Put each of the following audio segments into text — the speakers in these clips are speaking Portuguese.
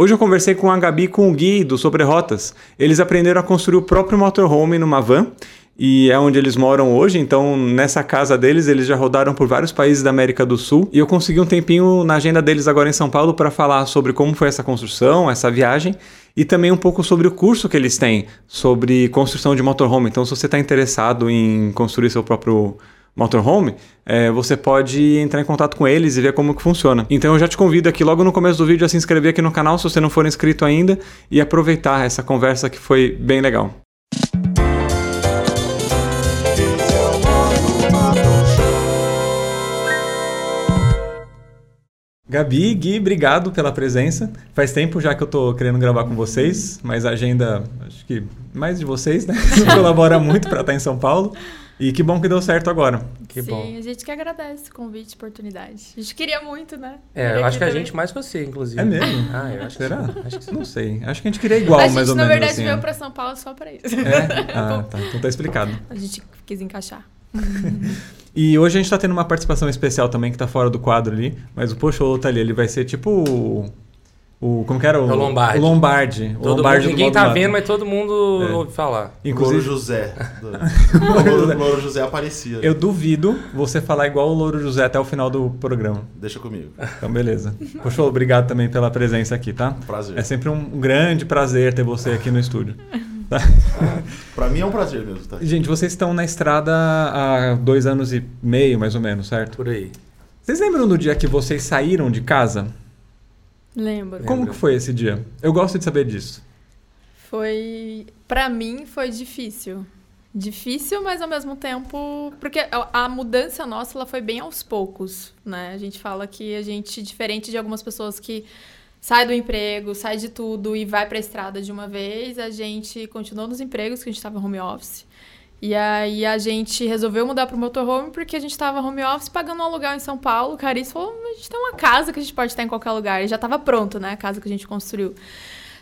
Hoje eu conversei com a Gabi e com o Gui do Sobre Rotas. Eles aprenderam a construir o próprio motorhome numa van e é onde eles moram hoje. Então, nessa casa deles, eles já rodaram por vários países da América do Sul. E eu consegui um tempinho na agenda deles agora em São Paulo para falar sobre como foi essa construção, essa viagem e também um pouco sobre o curso que eles têm sobre construção de motorhome. Então, se você está interessado em construir seu próprio motorhome, é, você pode entrar em contato com eles e ver como que funciona. Então eu já te convido aqui logo no começo do vídeo a se inscrever aqui no canal se você não for inscrito ainda e aproveitar essa conversa que foi bem legal. Gabi, Gui, obrigado pela presença. Faz tempo já que eu tô querendo gravar com vocês, mas a agenda, acho que mais de vocês, né? colabora muito para estar em São Paulo. E que bom que deu certo agora. Que Sim, bom. a gente que agradece o convite, oportunidade. A gente queria muito, né? É, eu acho que a também. gente mais que você, inclusive. É mesmo? Ah, eu acho que Será? Acho que sim. Não sei. Acho que a gente queria igual, a gente, mais ou na menos verdade, assim. veio ó. pra São Paulo só pra isso. É? Ah, tá. Então tá explicado. A gente quis encaixar. E hoje a gente tá tendo uma participação especial também que tá fora do quadro ali, mas o Pocholo tá ali, ele vai ser tipo o. o como que era? É o Lombardi. O Lombardi. O Todo Lombardi mundo, do ninguém tá mato. vendo, mas todo mundo É. ouve falar. Louro Inclusive, José. o Louro, Louro José aparecia. eu duvido você falar igual o Louro José até o final do programa. Deixa comigo. Então, beleza. Pocholo, obrigado também pela presença aqui, tá? Prazer. É sempre um grande prazer ter você aqui no estúdio. Tá? Pra mim é um prazer mesmo, tá? Gente, vocês estão na estrada há dois anos e meio, mais ou menos, certo? Por aí. Vocês lembram do dia que vocês saíram de casa? Lembro. Como Lembro. que foi esse dia? Eu gosto de saber disso. Foi. Pra mim, foi difícil. Difícil, mas ao mesmo tempo. Porque a, a mudança nossa ela foi bem aos poucos, né? A gente fala que a gente, diferente de algumas pessoas que sai do emprego, sai de tudo e vai pra estrada de uma vez, a gente continuou nos empregos, que a gente tava home office. E aí a gente resolveu mudar pro motorhome porque a gente tava home office pagando um aluguel em São Paulo. O Carice falou: a gente tem uma casa que a gente pode estar em qualquer lugar. E já tava pronto, né? A casa que a gente construiu.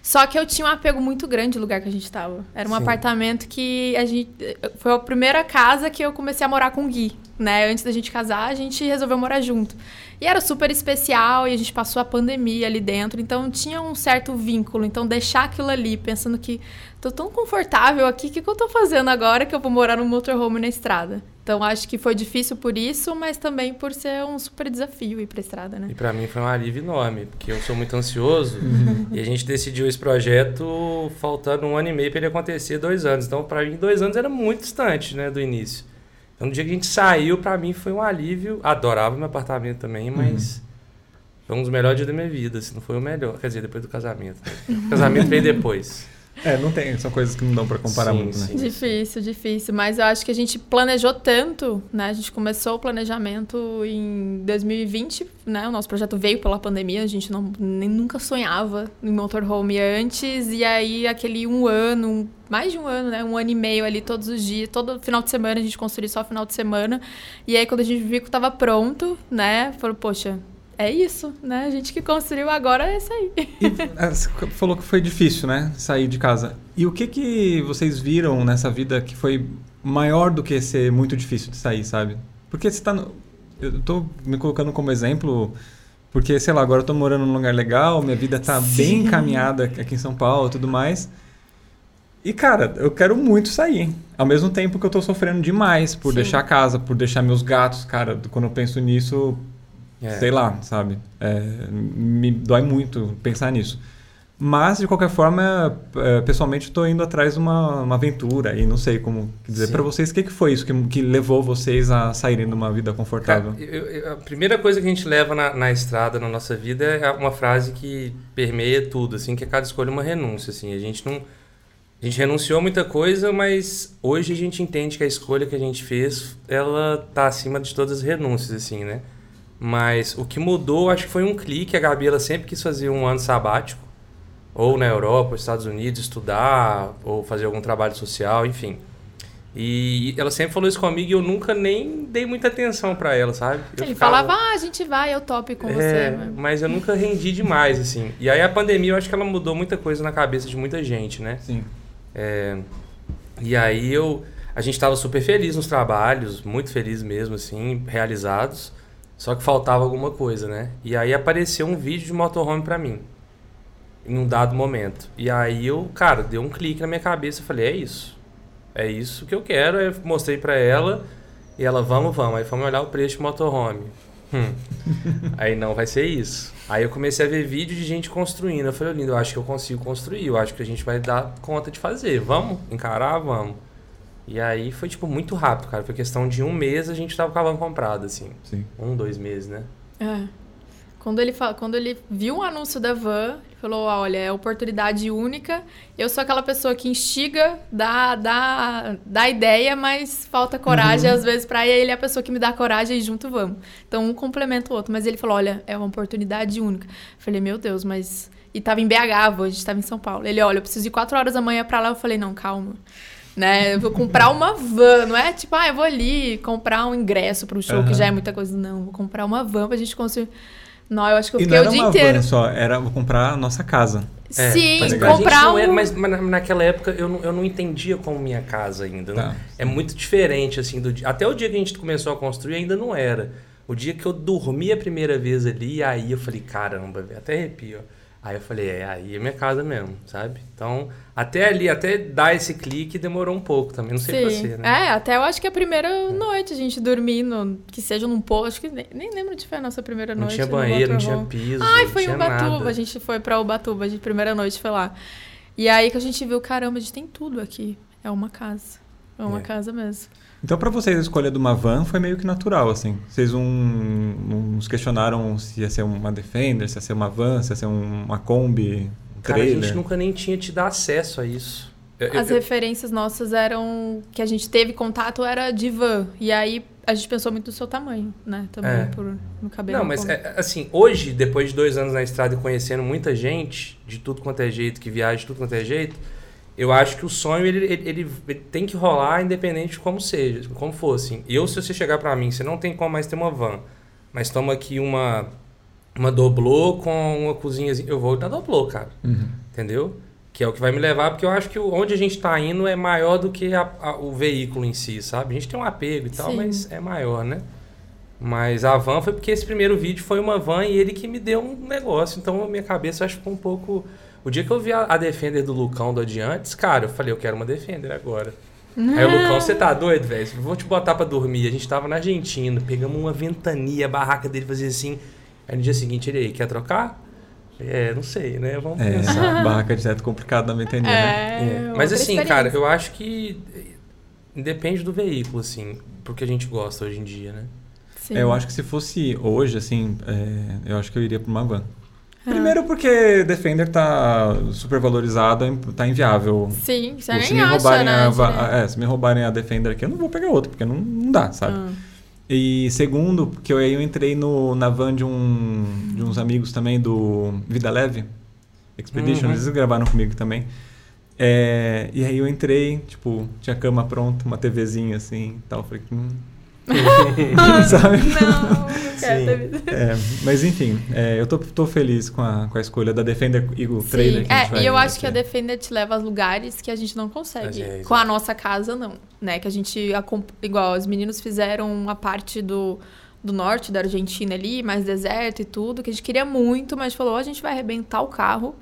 Só que eu tinha um apego muito grande no lugar que a gente tava. Era um Sim. apartamento que a gente. Foi a primeira casa que eu comecei a morar com o Gui, né? Antes da gente casar, a gente resolveu morar junto. E era super especial e a gente passou a pandemia ali dentro, então tinha um certo vínculo. Então deixar aquilo ali, pensando que tô tão confortável aqui, o que, que eu tô fazendo agora que eu vou morar num motorhome na estrada? Então acho que foi difícil por isso, mas também por ser um super desafio ir pra estrada, né? E pra mim foi um alívio enorme, porque eu sou muito ansioso e a gente decidiu esse projeto faltando um ano e meio para ele acontecer, dois anos. Então, pra mim, dois anos era muito distante, né, do início. Então, no dia que a gente saiu, pra mim foi um alívio. Adorava meu apartamento também, mas foi um dos melhores dias da minha vida, se não foi o melhor. Quer dizer, depois do casamento. né? O casamento veio depois. É, não tem, são coisas que não dão pra comparar Sim, muito, né? sim. Difícil, difícil. Mas eu acho que a gente planejou tanto, né? A gente começou o planejamento em 2020, né? O nosso projeto veio pela pandemia, a gente não, nem nunca sonhava em motorhome antes. E aí, aquele um ano, um- mais de um ano, né? Um ano e meio ali, todos os dias, todo final de semana, a gente construía só final de semana. E aí, quando a gente viu que tava pronto, né? Falou, poxa, é isso, né? A gente que construiu agora é isso aí. E ah, você falou que foi difícil, né? Sair de casa. E o que que vocês viram nessa vida que foi maior do que ser muito difícil de sair, sabe? Porque você tá. No... Eu tô me colocando como exemplo. Porque, sei lá, agora eu tô morando num lugar legal, minha vida tá bem encaminhada aqui em São Paulo e tudo mais. E, cara, eu quero muito sair. Ao mesmo tempo que eu tô sofrendo demais por Sim. deixar a casa, por deixar meus gatos, cara. Quando eu penso nisso, É. sei lá, sabe? É, me dói muito pensar nisso. Mas, de qualquer forma, é, pessoalmente, estou indo atrás de uma, uma aventura e não sei como dizer para vocês o que, que foi isso que, que levou vocês a saírem de uma vida Cara, confortável. eu- eu- a primeira coisa que a gente leva na, na estrada, na nossa vida, é uma frase que permeia tudo, assim, que é cada escolha uma renúncia, assim. A gente não... A gente renunciou a muita coisa, mas hoje a gente entende que a escolha que a gente fez, ela tá acima de todas as renúncias, assim, né? Mas o que mudou, acho que foi um clique. A Gabi, ela sempre quis fazer um ano sabático, ou na Europa, ou nos Estados Unidos, estudar, ou fazer algum trabalho social, enfim. E ela sempre falou isso comigo e eu nunca nem dei muita atenção pra ela, sabe? Eu Ele ficava- falava, ah, a gente vai, eu topo com é, você. mas- mas eu nunca rendi demais, assim. E aí a pandemia, eu acho que ela mudou muita coisa na cabeça de muita gente, né? Sim. É, e aí eu, a gente estava super feliz nos trabalhos, muito feliz mesmo, assim, realizados. Só que faltava alguma coisa, né? E aí apareceu um vídeo de motorhome pra mim. em um dado momento. E aí eu, cara, deu um clique na minha cabeça, eu falei, é isso. É isso que eu quero. Aí eu mostrei pra ela e ela, vamos, vamos. Aí fomos olhar o preço de motorhome. Hum. aí não vai ser isso. Aí eu comecei a ver vídeo de gente construindo. Eu falei, lindo, eu acho que eu consigo construir. Eu acho que a gente vai dar conta de fazer. Vamos encarar? Vamos. E aí foi, tipo, muito rápido, cara. Foi questão de um mês a gente tava com a van comprada, assim. Sim. Um, dois meses, né? É. Quando ele, fala, quando ele viu o anúncio da van, ele falou: olha, é oportunidade única. Eu sou aquela pessoa que instiga, dá, dá, dá ideia, mas falta coragem às vezes pra ir. Ele é a pessoa que me dá coragem e junto vamos. Então um complementa o outro. Mas ele falou: olha, é uma oportunidade única. Eu falei: meu Deus, mas. E tava em BH, a gente tava em São Paulo. Ele: olha, eu preciso ir quatro horas da manhã pra lá. Eu falei: não, calma. Né? Eu vou comprar uma van, não é tipo, ah, eu vou ali comprar um ingresso para um show, que Aham. já é muita coisa. Não, vou comprar uma van pra gente conseguir. Não, eu acho que eu E não fiquei era o dia uma inteiro. van só, era vou comprar a nossa casa. É, Sim, mas pra comprar um... era, mas, mas na- naquela época eu não, eu não entendia como minha casa ainda. né? Tá. É muito diferente, assim, do dia. Até o dia que a gente começou a construir ainda não era. O dia que eu dormi a primeira vez ali, aí eu falei, caramba, até arrepio. Aí eu falei, é, aí é minha casa mesmo, sabe? Então, até ali, até dar esse clique demorou um pouco também, não sei pra você, né? É, até eu acho que a primeira noite a gente dormindo, que seja num posto, acho que nem, nem lembro onde foi a nossa primeira Não noite. tinha no banheiro, não tinha piso, Ai, não foi em tinha Ubatuba, nada. a gente foi pra Ubatuba, a gente, primeira noite foi lá. E aí que a gente viu, caramba, a gente tem tudo aqui. É uma casa. É uma É. casa mesmo. Então, pra vocês, a escolha de uma van foi meio que natural, assim. Vocês não, não nos questionaram se ia ser uma Defender, se ia ser uma van, se ia ser um- uma Kombi, um Cara, a trailer. gente nunca nem tinha te dado acesso a isso. Eu- eu- As eu- referências nossas eram. que a gente teve contato era de van. E aí a gente pensou muito no seu tamanho, né? Também É. por no cabelo. Não, mas é, assim, hoje, depois de dois anos na estrada e conhecendo muita gente, de tudo quanto é jeito, que viaja de tudo quanto é jeito, eu acho que o sonho ele, ele, ele- ele tem que rolar independente de como seja, como for, assim. Eu, se você chegar pra mim, você não tem como mais ter uma van, mas toma aqui uma, uma doblô com uma cozinhazinha, eu vou na doblô, cara, Uhum. entendeu? Que é o que vai me levar, porque eu acho que onde a gente tá indo é maior do que a- a- o veículo em si, sabe? A gente tem um apego e tal, Sim. mas é maior, né? Mas a van foi porque esse primeiro vídeo foi uma van e ele que me deu um negócio. Então a minha cabeça acho que ficou um pouco. O dia que eu vi a, a Defender do Lucão do Adiantes, cara, eu falei, eu quero uma Defender agora. Aí o Lucão, você tá doido, velho? Vou te botar pra dormir. A gente tava na Argentina, pegamos uma ventania, a barraca dele fazia assim. Aí no dia seguinte ele aí, quer trocar? É, não sei, né? Vamos É, pensar. barraca de teto complicado na ventania, né? É, É, Mas assim, cara, eu acho que depende do veículo, assim, porque a gente gosta hoje em dia, né? Sim. É, Eu acho que se fosse hoje, assim, é, eu acho que eu iria pra uma van. Ah. Primeiro porque Defender tá super valorizado, tá inviável. Sim, você Pô, nem se me acha, roubarem né? a, va- direto. é, se me roubarem a Defender aqui, eu não vou pegar outra, porque não, não dá, sabe? Ah. E segundo, porque eu, aí eu entrei no, na van de, um, de uns amigos também do Vida Leve Expedition, Uhum. eles gravaram comigo também. É, e aí eu entrei, tipo, tinha cama pronta, uma TVzinha assim e tal. Falei, hum. Sabe? Não, não quero Sim. É, mas enfim, é, eu tô, tô feliz com a, com a escolha da Defender e o trailer Sim, que a gente é, vai e eu acho que a. Defender te leva a lugares que a gente não consegue. É, Com a nossa casa, não. Né? Que a gente, igual, os meninos fizeram uma parte do, do norte da Argentina ali, mais deserto e tudo, que a gente queria muito, mas falou, ou a gente vai arrebentar o carro,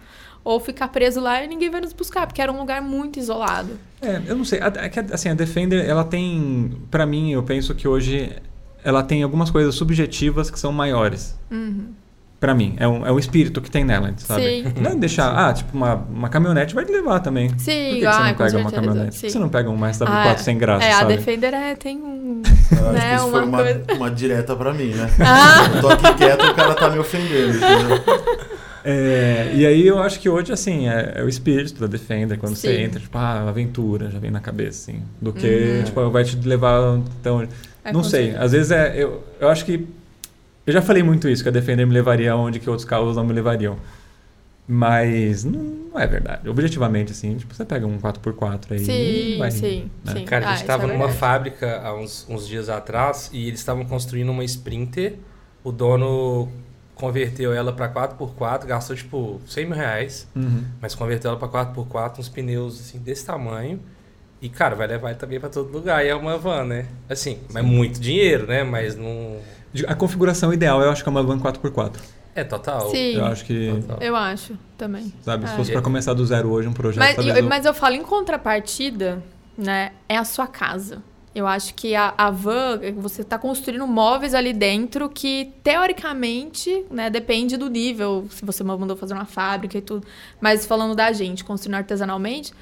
ou ficar preso lá e ninguém vai nos buscar, porque era um lugar muito isolado. É, eu não sei. A, é que, assim, a Defender, ela tem. Pra mim, eu penso que hoje ela tem algumas coisas subjetivas que são maiores. Uhum. Pra mim. É um, é um espírito que tem nela, sabe? Sim. Não é deixar. Ah, tipo, uma, uma caminhonete vai te levar também. Por Sim, que, que ah, você não com pega uma caminhonete? Por que sim. você não pega um SW4 Ah, sem graça, É, a sabe? Defender é, tem um. Eu acho Né, que isso uma foi uma, coisa- uma direta pra mim, né? Ah! Eu tô aqui quieto e o cara tá me ofendendo, entendeu? É, e aí eu acho que hoje, assim, é, é o espírito da Defender. Quando você Sim. entra, tipo, ah, aventura, já vem na cabeça, assim. Do que, Uhum. tipo, vai te levar. Então, É, não sei. certeza. Às vezes é. Eu, eu acho que. Eu já falei muito isso, que a Defender me levaria aonde que outros carros não me levariam. Mas não, não é verdade. Objetivamente, assim, tipo, você pega um 4x4 aí. Sim, vai, sim, né? sim. Cara, a Ah, gente isso tava é numa verdade. fábrica há uns, uns dias atrás e eles estavam construindo uma Sprinter. O dono converteu ela pra 4x4, gastou tipo 100 mil reais, Uhum. mas converteu ela pra 4x4, uns pneus assim desse tamanho. E, cara, vai levar ele também pra todo lugar. E é uma van, né? Assim, mas muito dinheiro, né? Mas não. A configuração ideal eu acho que é uma van 4x4. É, total. Sim, Eu acho que, Total. eu acho também. sabe, se É. fosse pra começar do zero hoje um projeto, Mas, eu, eu- mas eu falo em contrapartida, né? É a sua casa. Eu acho que a, a van, você está construindo móveis ali dentro que, teoricamente, né, depende do nível, se você mandou fazer uma fábrica e tudo. Mas falando da gente, construindo artesanalmente,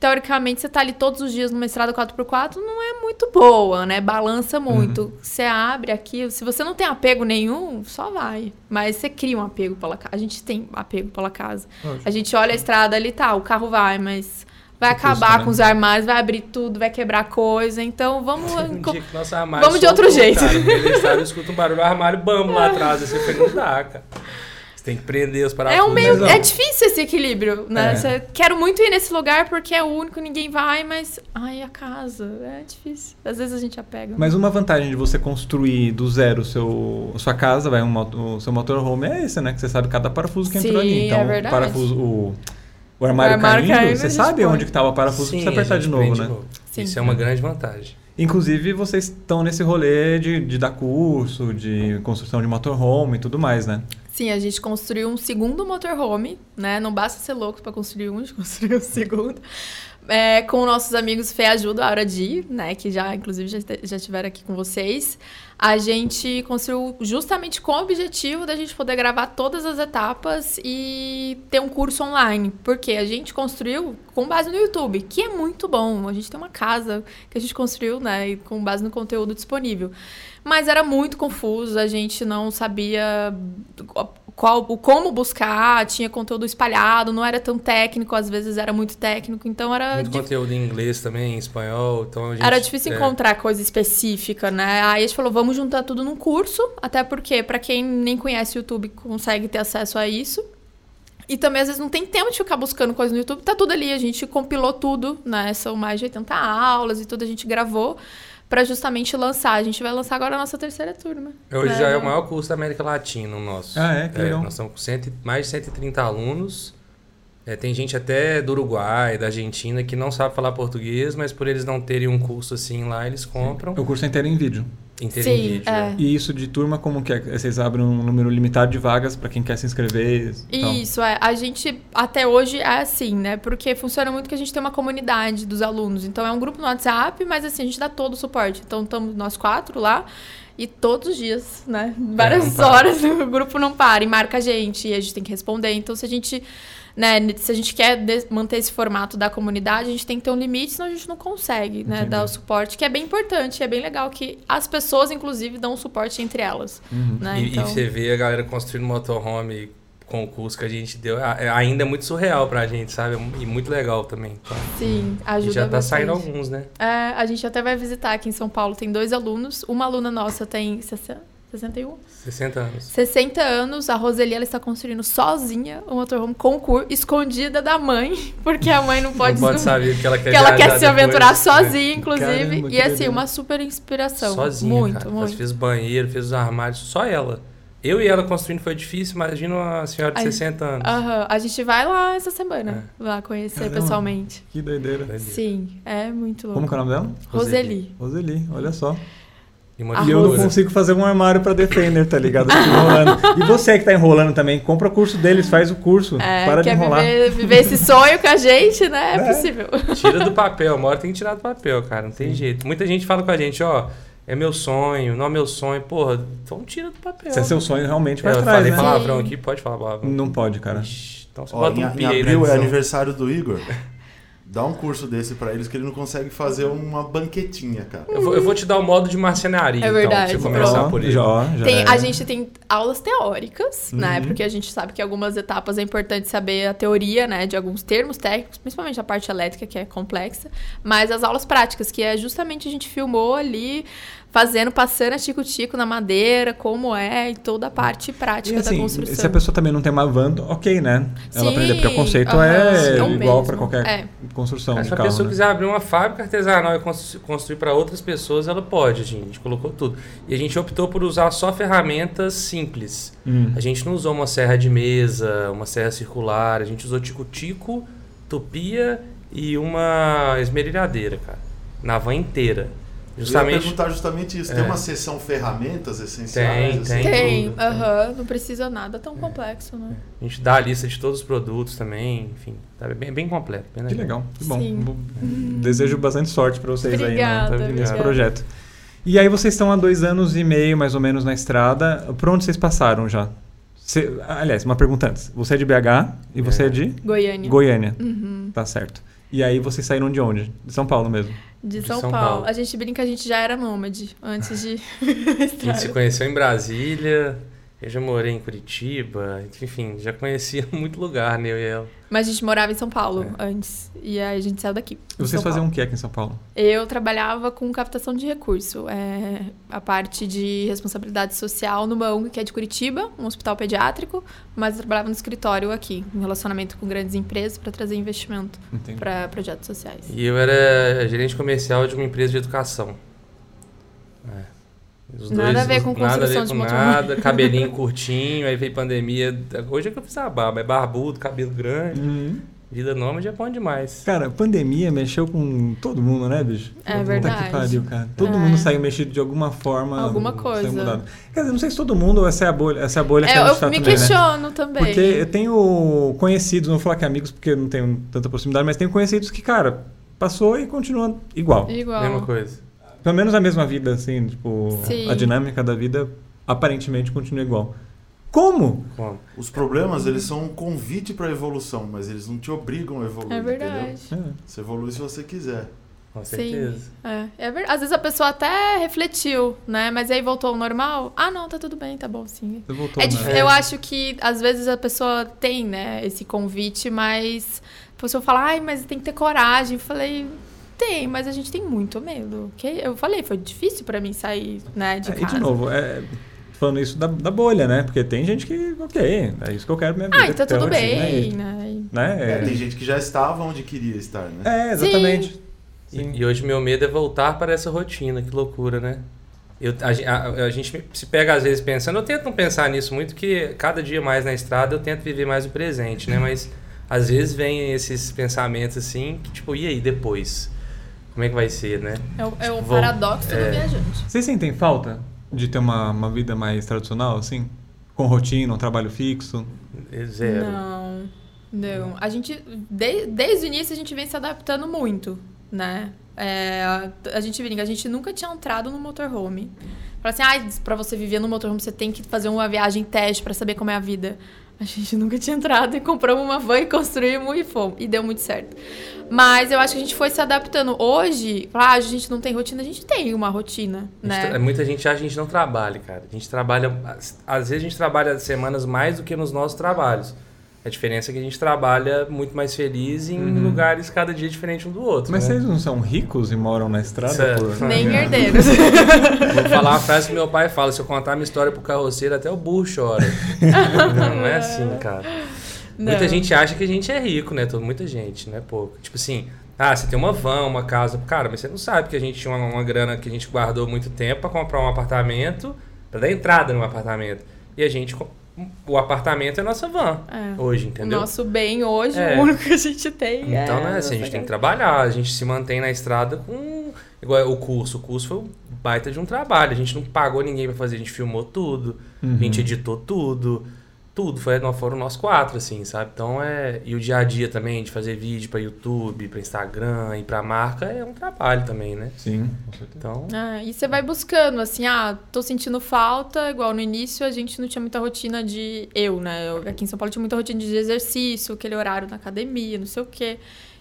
teoricamente você tá ali todos os dias numa estrada 4x4, não é muito boa, né? Balança muito. Você abre aqui, se você não tem apego nenhum, só vai. Mas você cria um apego pela casa. A gente tem apego pela casa. A gente olha a estrada ali, tá, o carro vai, mas vai custa, acabar né? com os armários, vai abrir tudo, vai quebrar coisa. Então vamos. Um que nosso armário Vamos de outro soltou, jeito. Cara, escuto um barulho, o armário bambo lá atrás. Assim, eu falei, não dá, cara. Você tem que prender os parafusos. É um meio. Ó, É difícil esse equilíbrio, né? É. Você, quero muito ir nesse lugar porque é o único, ninguém vai, mas. Ai, a casa. É difícil. Às vezes a gente apega. Mas uma vantagem de você construir do zero seu, a sua casa, vai, um, o seu motorhome é esse, né? Que você sabe cada parafuso que entrou Sim, ali. Então, é verdade. o parafuso, o, o armário, armário caindo, caindo, você sabe onde que tava o parafuso, Sim, precisa apertar de novo, né? Sim. Isso é uma grande vantagem. Inclusive, vocês estão nesse rolê de, de dar curso, de construção de motorhome e tudo mais, né? Sim, a gente construiu um segundo motorhome, né? Não basta ser louco para construir um, a gente construiu um segundo. É, com nossos amigos Fê Ajuda, a Hora de, né? Que já, inclusive, já, já estiveram aqui com vocês. A gente construiu justamente com o objetivo da gente poder gravar todas as etapas e ter um curso online. Porque a gente construiu com base no YouTube, que é muito bom. A gente tem uma casa que a gente construiu, né? Com base no conteúdo disponível. Mas era muito confuso, a gente não sabia qual, o como buscar, tinha conteúdo espalhado, não era tão técnico, às vezes era muito técnico, então era, Muito di- conteúdo em inglês também, em espanhol. Então a gente, era difícil é, encontrar coisa específica, né? Aí a gente falou, vamos juntar tudo num curso, até porque, para quem nem conhece o YouTube, consegue ter acesso a isso. E também, às vezes, não tem tempo de ficar buscando coisa no YouTube, tá tudo ali, a gente compilou tudo, né? São mais de 80 aulas e tudo, a gente gravou para justamente lançar. A gente vai lançar agora a nossa terceira turma. Hoje né? já é o maior curso da América Latina, o nosso. Ah, é? Que legal. Nós estamos com cento, e- mais de 130 alunos. É, tem gente até do Uruguai, da Argentina, que não sabe falar português, mas por eles não terem um curso assim lá, eles compram O curso é inteiro em vídeo. Sim, vídeo. é. né? E isso de turma, como que é? Vocês abrem um número limitado de vagas pra quem quer se inscrever e tal? Isso, é. A gente, até hoje, é assim, né? Porque funciona muito que a gente tem uma comunidade dos alunos. Então, é um grupo no WhatsApp, mas assim, a gente dá todo o suporte. Então, estamos nós quatro lá. E todos os dias, né? Várias para. horas o grupo não para e marca a gente. E a gente tem que responder. Então, se a gente... Né, se a gente quer manter esse formato da comunidade, a gente tem que ter um limite, senão a gente não consegue né, Entendi. dar o suporte, que é bem importante. É bem legal que as pessoas, inclusive, dão suporte entre elas. Uhum. Né? E, então... e você vê a galera construindo motorhome com o curso que a gente deu, é- ainda é muito surreal pra gente, sabe? E muito legal também. Então, Sim, e ajuda já tá bastante. saindo alguns, né? É, a gente até vai visitar aqui em São Paulo. Tem dois alunos. Uma aluna nossa tem 60, 61? 60 anos. 60 anos. A Roseli, ela está construindo sozinha o motorhome com cur, escondida da mãe, porque a mãe não pode... não pode saber que ela quer que ela quer se aventurar depois, né? sozinha, inclusive. Caramba, e assim, uma super inspiração. Sozinha, muito, cara. Ela muito. fez banheiro, fez os armários, só ela. Eu e ela construindo foi difícil, imagina uma senhora de Ai, 60 anos. Aham, A gente vai lá essa semana, lá conhecer Caramba. pessoalmente. Que doideira. Doideira. Sim, é muito louco. Como que é o nome dela? Roseli. Roseli, olha só. E E eu não consigo fazer um armário pra Defender, tá ligado? Eu. E você que tá enrolando também, compra o curso deles, faz o curso. É, para de enrolar. viver, viver esse sonho com a gente, né? É, É. possível. Tira do papel, uma hora tem que tirar do papel, cara. Não tem jeito. Muita gente fala com a gente, ó, é meu sonho, não é meu sonho. Porra, então tira do papel. Se é seu sonho, realmente vai É, eu atrás, falei né? palavrão Sim. aqui, pode falar palavrão. Não pode, cara. Ixi, Então você Ó, bota em, um em pi aí abril é aniversário do Igor. Dá um curso desse pra eles que ele não consegue fazer uma banquetinha, cara. Eu vou, eu vou te dar o modo de marcenaria, É então, verdade, pra você começar por ele. já, já Tem- é. A gente tem aulas teóricas, né? Uhum. Porque a gente sabe que algumas etapas é importante saber a teoria, né? De alguns termos técnicos, principalmente a parte elétrica, que é complexa. Mas as aulas práticas, que é justamente a gente filmou ali, fazendo, passando a tico-tico na madeira, como é, e toda a parte E prática da assim, construção. se a pessoa também não tem uma van, ok, né? Ela Sim, aprender, porque o conceito aham, é é o igual mesmo. pra qualquer É. construção Mas se a carro, pessoa né? quiser abrir uma fábrica artesanal e cons- construir para outras pessoas, ela pode, a gente colocou tudo. E a gente optou por usar só ferramentas simples. Hum. A gente não usou uma serra de mesa, uma serra circular, a gente usou tico-tico, tupia e uma esmerilhadeira, cara. Na van inteira. Eu ia Justamente. perguntar justamente isso. É. Tem uma seção ferramentas essenciais? Tem, assim, tem. Tem, aham, não precisa nada tão complexo, né? A gente dá a lista de todos os produtos também, enfim, tá bem, bem completo. Bem Que legal, que bom. Sim. Desejo bastante sorte para vocês Obrigada, aí no- nesse obrigada. projeto. E aí vocês estão há dois anos e meio, mais ou menos, na estrada. Por onde vocês passaram já? Cê- aliás, uma pergunta antes. Você é de BH e você é de Goiânia. Goiânia. Uhum. Tá certo. E aí vocês saíram de onde? De São Paulo mesmo. De De São, São Paulo. Paulo. A gente brinca, a gente já era nômade antes de. A gente se conheceu em Brasília, eu já morei em Curitiba, enfim, já conhecia muito lugar, né, eu e ela. Mas a gente morava em São Paulo É. antes. E aí a gente saiu daqui. E vocês São faziam Paulo. o que aqui em São Paulo? Eu trabalhava com captação de recurso. É, a parte de responsabilidade social numa ONG que é de Curitiba, um hospital pediátrico, mas eu trabalhava no escritório aqui, em relacionamento com grandes empresas para trazer investimento para projetos sociais. E eu era gerente comercial de uma empresa de educação. É. Os Nada a ver com nada construção ver de nada, cabelinho curtinho, aí veio pandemia. Hoje é que eu fiz a barba, é barbudo, cabelo grande. Uhum. Vida nômade é bom demais. Cara, pandemia mexeu com todo mundo, né, bicho? É Puta verdade. que pariu, cara. Todo É. mundo saiu mexido de alguma forma. Alguma coisa. mudado. Quer dizer, não sei se todo mundo ou essa é a bolha, essa é a bolha que É, a gente eu tá me também, né? questiono também. Porque eu tenho conhecidos, não vou falar que amigos porque eu não tenho tanta proximidade, mas tenho conhecidos que, cara, passou e continua igual. Igual. Mesma coisa. Pelo menos a mesma vida, assim, tipo, Sim. a dinâmica da vida aparentemente continua igual. Como? Como? Os problemas, eles são um convite para evolução, mas eles não te obrigam a evoluir, É entendeu? verdade. É. Você evolui se você quiser. Com Sim. certeza. É, é verdade. Às vezes a pessoa até refletiu, né? Mas aí voltou ao normal. Ah, não, tá tudo bem, tá bom, sim. Você voltou, É né? Eu acho que às vezes a pessoa tem, né, esse convite, mas a pessoa fala, ai, mas tem que ter coragem. Eu falei, tem, mas a gente tem muito medo. Que eu falei, foi difícil pra mim sair, né, de É, e casa. de novo, é, falando isso da, da bolha, né? Porque tem gente que, ok, é isso que eu quero minha vida. Ah, então tudo bem, e- né? E- né? É, tem É, gente que já estava onde queria estar, né? é, exatamente. Sim. E, e hoje meu medo é voltar para essa rotina, que loucura, né? Eu, a, a- a gente se pega às vezes pensando, eu tento não pensar nisso muito, que cada dia mais na estrada eu tento viver mais o presente, né? Mas às vezes vem esses pensamentos assim, que tipo, e aí depois? Como é que vai ser, né? É o, é o Vou- paradoxo é. do viajante. Vocês sentem falta de ter uma, uma vida mais tradicional, assim? Com rotina, um trabalho fixo? É Zero. Não, não. A gente, de- desde o início, a gente vem se adaptando muito, né? É, a, a gente brinca, a gente nunca tinha entrado no motorhome. Fala assim, ah, pra você viver no motorhome, você tem que fazer uma viagem teste pra saber como é a vida. A gente nunca tinha entrado e compramos uma van e construímos e fomos. E deu muito certo. Mas eu acho que a gente foi se adaptando. Hoje, ah, a gente não tem rotina, a gente tem uma rotina, gente né? tra- Muita gente acha que a gente não trabalha, cara. A gente trabalha. às- Às vezes a gente trabalha semanas mais do que nos nossos trabalhos. A diferença é que a gente trabalha muito mais feliz em Uhum. lugares cada dia diferente um do outro. Mas né? vocês não são ricos e moram na estrada? Certo. por- Nem herdeiros. Vou falar uma frase que meu pai fala: se eu contar minha história pro carroceiro, até o burro chora. não, não é assim, cara. Muita Não. gente acha que a gente é rico, né? Todo- Muita gente, não é pouco. Tipo assim, ah, você tem uma van, uma casa. Cara, mas você não sabe que a gente tinha uma, uma grana que a gente guardou muito tempo pra comprar um apartamento, pra dar entrada no apartamento. E a gente. O apartamento é nossa van É. hoje, entendeu? O nosso bem hoje, É. o único que a gente tem. é Então, né, assim, a gente tem que trabalhar, a gente se mantém na estrada com. Igual o curso. O curso foi um baita de um trabalho. A gente não pagou ninguém pra fazer, a gente filmou tudo, Uhum. a gente editou tudo. Tudo, foi, foram nós quatro, assim, sabe? Então é. E o dia a dia também, de fazer vídeo pra YouTube, pra Instagram e pra marca, é um trabalho também, né? Sim, com certeza. Então. Ah, e você vai buscando, assim, ah, tô sentindo falta, igual no início a gente não tinha muita rotina de. Eu, né? Eu, aqui em São Paulo tinha muita rotina de exercício, aquele horário na academia, não sei o quê.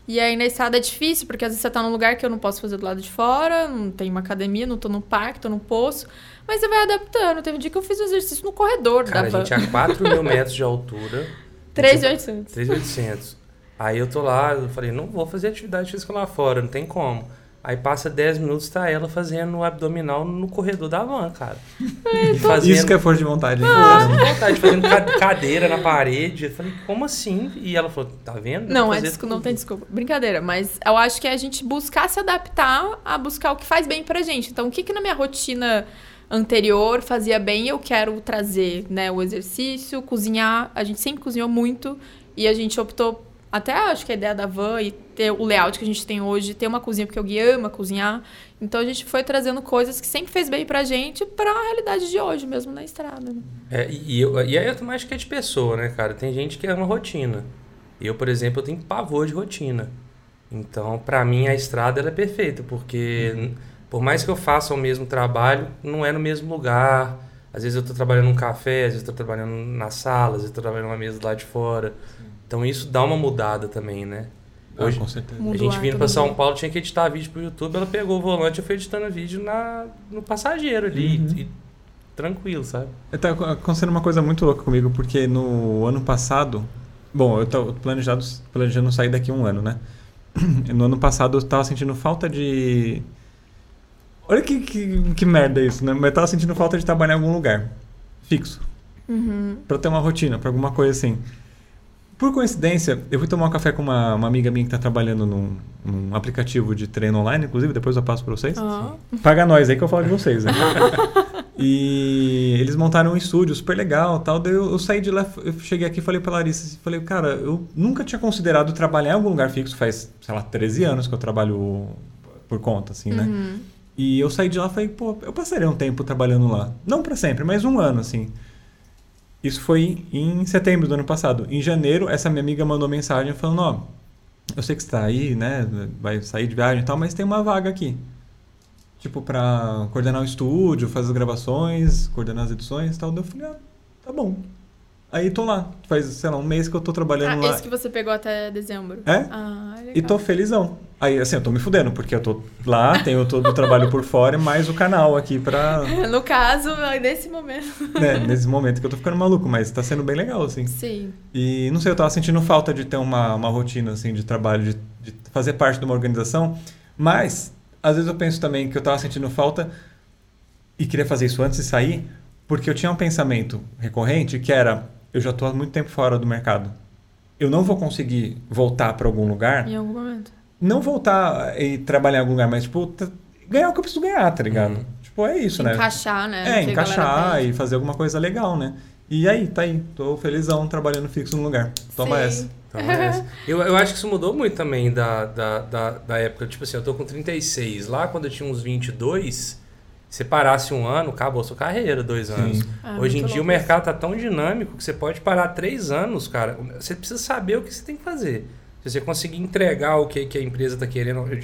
E aí na estrada é difícil, porque às vezes você tá num lugar que eu não posso fazer do lado de fora, não tem uma academia, não tô no parque, tô no poço. Mas você vai adaptando. Teve um dia que eu fiz o exercício no corredor Cara, a da van. gente é a 4 mil metros de altura. 3,800. 3.800. Aí eu tô lá, eu falei, não vou fazer atividade física lá fora, não tem como. Aí passa 10 minutos, tá ela fazendo o abdominal no corredor da van, cara. E fazendo, Isso que é força de vontade. hein? Nossa, com vontade, fazendo ca- cadeira na parede. Eu falei, como assim? E ela falou, tá vendo? Não, é desculpa, não tem desculpa. Brincadeira, mas eu acho que é a gente buscar se adaptar a buscar o que faz bem pra gente. Então, o que, que na minha rotina anterior fazia bem eu quero trazer, né? O exercício, cozinhar. A gente sempre cozinhou muito e a gente optou até acho que a ideia da van e ter o layout que a gente tem hoje, ter uma cozinha, porque o Gui ama cozinhar. Então a gente foi trazendo coisas que sempre fez bem pra gente pra realidade de hoje mesmo na estrada. Né? É, e, eu, e aí eu acho que é de pessoa, né, cara? Tem gente que ama rotina. Eu, por exemplo, eu tenho pavor de rotina. Então, pra mim, a estrada ela é perfeita, porque. Por mais que eu faça o mesmo trabalho, não é no mesmo lugar. Às vezes eu tô trabalhando num café, às vezes eu tô trabalhando na sala, às vezes eu tô trabalhando numa mesa lá de fora. Então isso dá uma mudada também, né? Ah, Hoje, ah, com certeza. a gente vindo para São Paulo tinha que editar vídeo pro YouTube, ela pegou o volante e foi editando vídeo na, no passageiro ali. Uhum. E, tranquilo, sabe? Tá acontecendo uma coisa muito louca comigo, porque no ano passado. Bom, eu tô planejado, planejando sair daqui um ano, né? No ano passado eu tava sentindo falta de. Olha que, que, que merda isso, né? Mas eu tava sentindo falta de trabalhar em algum lugar fixo. Uhum. Pra ter uma rotina, pra alguma coisa assim. Por coincidência, eu fui tomar um café com uma, uma amiga minha que está trabalhando num, num, aplicativo de treino online, inclusive, depois eu passo para vocês. Paga nós aí que eu falo de vocês. Né? e eles montaram um estúdio super legal tal. Daí eu, eu, saí de lá, eu cheguei aqui e falei para Larissa, falei, cara, eu nunca tinha considerado trabalhar em algum lugar fixo, faz, sei lá, 13 anos que eu trabalho por conta, assim, né? Uhum. E eu saí de lá e falei, pô, eu passaria um tempo trabalhando lá. Não para sempre, mas um ano, assim. Isso foi em setembro do ano passado. Em janeiro, essa minha amiga mandou mensagem falando: Ó, eu sei que você está aí, né? Vai sair de viagem e tal, mas tem uma vaga aqui. Tipo, para coordenar o estúdio, fazer as gravações, coordenar as edições e tal. Eu falei: Ah, tá bom. Aí tô lá. Faz, sei lá, um mês que eu tô trabalhando ah, lá. esse que você pegou até dezembro. É? Ah, legal. E tô felizão. Aí, assim, eu tô me fudendo, porque eu tô lá, tenho todo o trabalho por fora, mais o canal aqui pra... No caso, nesse momento. Né, nesse momento que eu tô ficando maluco, mas tá sendo bem legal, assim. Sim. E, não sei, eu tava sentindo falta de ter uma, uma rotina, assim, de trabalho, de, de fazer parte de uma organização, mas, às vezes eu penso também que eu tava sentindo falta e queria fazer isso antes de sair, porque eu tinha um pensamento recorrente que era eu já estou há muito tempo fora do mercado. Eu não vou conseguir voltar para algum lugar. Em algum momento. Não voltar e trabalhar em algum lugar, mas, tipo, ganhar o que eu preciso ganhar, tá ligado? Uhum. Tipo, é isso, encaixar, né? Encaixar, né? É, encaixar e fazer alguma coisa legal, né? E aí, tá aí. Tô felizão trabalhando fixo no lugar. Toma Sim. essa. Toma essa. Eu, eu acho que isso mudou muito também da, da, da, da época. Tipo assim, eu tô com 36. Lá, quando eu tinha uns 22 você parasse um ano, acabou a sua carreira, dois anos. Ah, Hoje em dia o mercado tá tão dinâmico que você pode parar três anos, cara. Você precisa saber o que você tem que fazer. Se você conseguir entregar o que, que a empresa está querendo, eu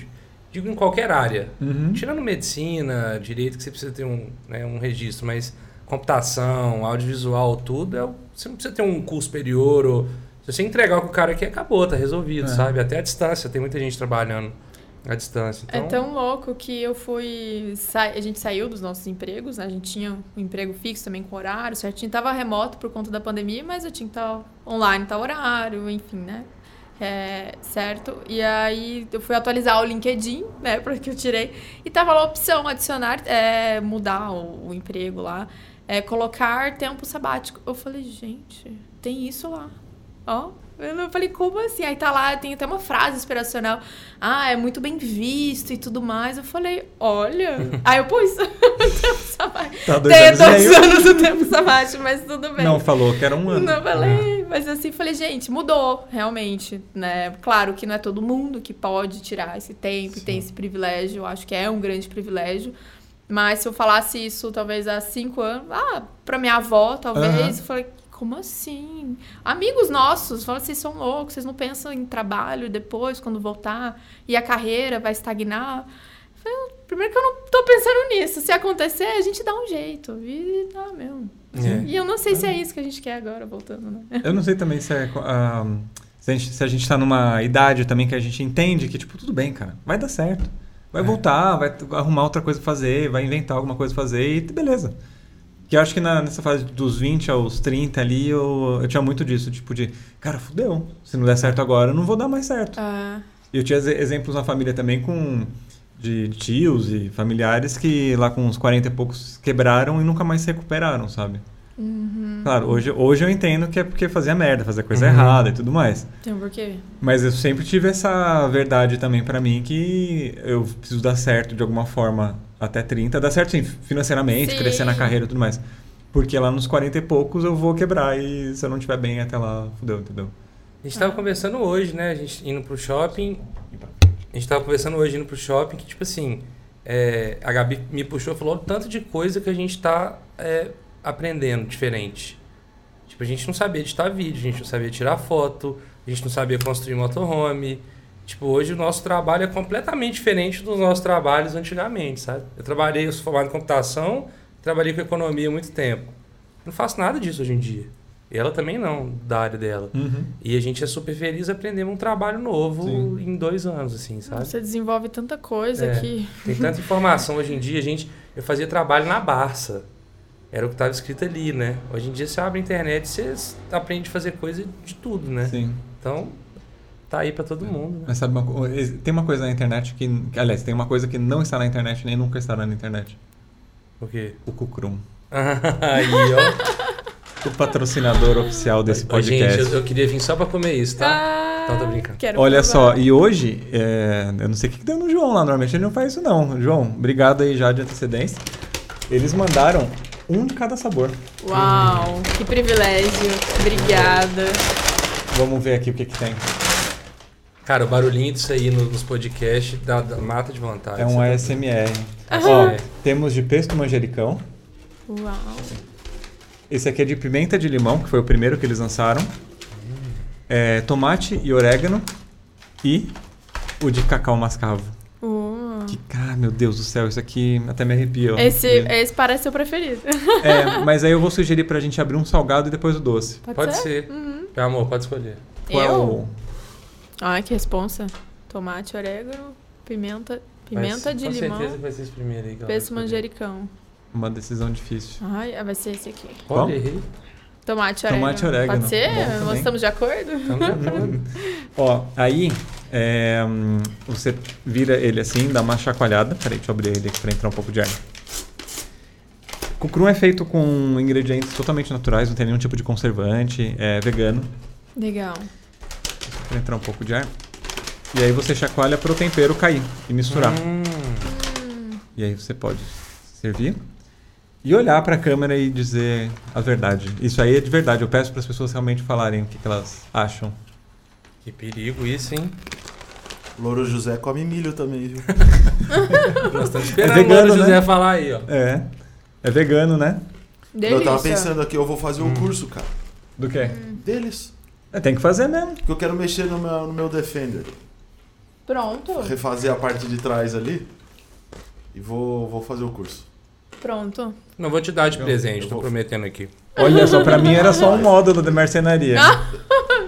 digo em qualquer área. Uhum. Tirando medicina, direito, que você precisa ter um, né, um registro, mas computação, audiovisual, tudo, é, você não precisa ter um curso superior. Ou, se você entregar o que o cara quer, acabou, tá resolvido, é. sabe? Até a distância, tem muita gente trabalhando a distância. É então... É tão louco que eu fui. Sa... A gente saiu dos nossos empregos, né? A gente tinha um emprego fixo também com horário certinho. Tava remoto por conta da pandemia, mas eu tinha que estar online, tá horário, enfim, né? É, certo? E aí eu fui atualizar o LinkedIn, né? Porque eu tirei. E tava lá a opção adicionar, é, mudar o, o emprego lá, é, colocar tempo sabático. Eu falei, gente, tem isso lá. Ó, eu falei, como assim? Aí tá lá, tem até uma frase inspiracional. Ah, é muito bem visto e tudo mais. Eu falei, olha. Aí eu pus o tempo sabático. Tá dois tem anos, dois anos do tempo sabático, mas tudo bem. Não, falou que era um ano. Não falei, mas assim, falei, gente, mudou, realmente, né? Claro que não é todo mundo que pode tirar esse tempo Sim. e tem esse privilégio. Eu acho que é um grande privilégio. Mas se eu falasse isso, talvez há cinco anos, ah, pra minha avó, talvez, uhum. eu falei, como assim? Amigos nossos falam, vocês são loucos, vocês não pensam em trabalho depois, quando voltar, e a carreira vai estagnar. Falei, primeiro que eu não tô pensando nisso. Se acontecer, a gente dá um jeito. E dá mesmo. É. E eu não sei se é isso que a gente quer agora, voltando, né? Eu não sei também se é. Uh, se, a gente, se a gente tá numa idade também que a gente entende que, tipo, tudo bem, cara, vai dar certo. Vai é. voltar, vai arrumar outra coisa pra fazer, vai inventar alguma coisa pra fazer e beleza. Que eu acho que na, nessa fase dos 20 aos 30 ali, eu, eu tinha muito disso, tipo de, cara, fudeu. Se não der certo agora, eu não vou dar mais certo. Ah. E eu tinha exemplos na família também com de tios e familiares que lá com uns 40 e poucos quebraram e nunca mais se recuperaram, sabe? Uhum. Claro, hoje, hoje eu entendo que é porque fazia merda, fazia coisa uhum. errada e tudo mais. Então por quê? Mas eu sempre tive essa verdade também para mim que eu preciso dar certo de alguma forma até 30, dá certo sim, financeiramente, sim. crescer na carreira e tudo mais. Porque lá nos 40 e poucos eu vou quebrar e se eu não estiver bem até lá, fudeu, entendeu? A gente tava conversando hoje, né? A gente indo pro shopping. A gente tava conversando hoje indo pro shopping que, tipo assim, é, a Gabi me puxou e falou o tanto de coisa que a gente tá é, aprendendo diferente. Tipo, a gente não sabia editar vídeo, a gente não sabia tirar foto, a gente não sabia construir motorhome. Tipo, hoje o nosso trabalho é completamente diferente dos nossos trabalhos antigamente, sabe? Eu trabalhei, eu sou formado em computação, trabalhei com economia há muito tempo. Não faço nada disso hoje em dia. E ela também não, da área dela. Uhum. E a gente é super feliz aprendendo um trabalho novo Sim. em dois anos, assim, sabe? Você desenvolve tanta coisa É. que. Tem tanta informação hoje em dia, a gente. Eu fazia trabalho na Barça. Era o que estava escrito ali, né? Hoje em dia você abre a internet e você aprende a fazer coisa de tudo, né? Sim. Então, tá aí pra todo mundo. Né? Mas sabe, uma, tem uma coisa na internet que. que, Aliás, tem uma coisa que não está na internet nem nunca estará na internet. O quê? O Cucrum. aí, ó. O patrocinador oficial desse podcast. gente, eu, eu queria vir só pra comer isso, tá? Ah, Então, tô brincando. quero Olha provar. só, e hoje, é, eu não sei o que que deu no João lá, normalmente ele não faz isso não. João, obrigado aí já de antecedência. Eles mandaram um de cada sabor. Uau, que privilégio. Obrigada. Vamos ver aqui o que que tem. Cara, o barulhinho disso aí no- nos podcasts dá, dá- mata de vontade. É um tá- ASMR. Aham. Ó, temos de pesto manjericão. Uau. Esse aqui é de pimenta de limão, que foi o primeiro que eles lançaram. É, tomate e orégano. E o de cacau mascavo. Uh. Que, ah, meu Deus do céu, isso aqui até me arrepia. Esse, esse parece seu preferido. É, mas aí eu vou sugerir pra gente abrir um salgado e depois o doce. Pode, Pode ser? ser. Meu amor, pode escolher. Qual é Eu? Ai, que responsa. Tomate, orégano, pimenta, pimenta de com limão, certeza vai ser esse primeiro aí. escolher. manjericão. Uma decisão difícil. Ai, vai ser esse aqui. Qual? Errei. Tomate, orégano. Tomate, orégano. Pode ser? Bom Nós também. estamos de acordo? Então, já tá. Ó, aí é, você vira ele assim, dá uma chacoalhada. Peraí, deixa eu abrir ele aqui pra entrar um pouco de ar. Cucrum é feito com ingredientes totalmente naturais, não tem nenhum tipo de conservante, é vegano. Legal. Pra entrar um pouco de ar. E aí você chacoalha pro tempero cair e misturar. Hum, E aí você pode servir e olhar pra câmera e dizer a verdade. Isso aí é de verdade. Eu peço para as pessoas realmente falarem o que, que elas acham. que perigo isso, hein? Louro José come milho também, viu? Nós estamos esperando vegano, o José né? falar aí, ó. É. É vegano, né? Delícia. Eu tava pensando aqui, eu vou fazer um curso, cara. Do quê? Deles. É, tem que fazer mesmo. Que eu quero mexer no meu, no meu Defender. Pronto. Refazer a parte de trás ali. E vou, vou fazer o curso. Pronto. Não vou te dar de Eu- presente, eu tô vou- prometendo aqui. Olha só, pra mim era só um módulo de marcenaria.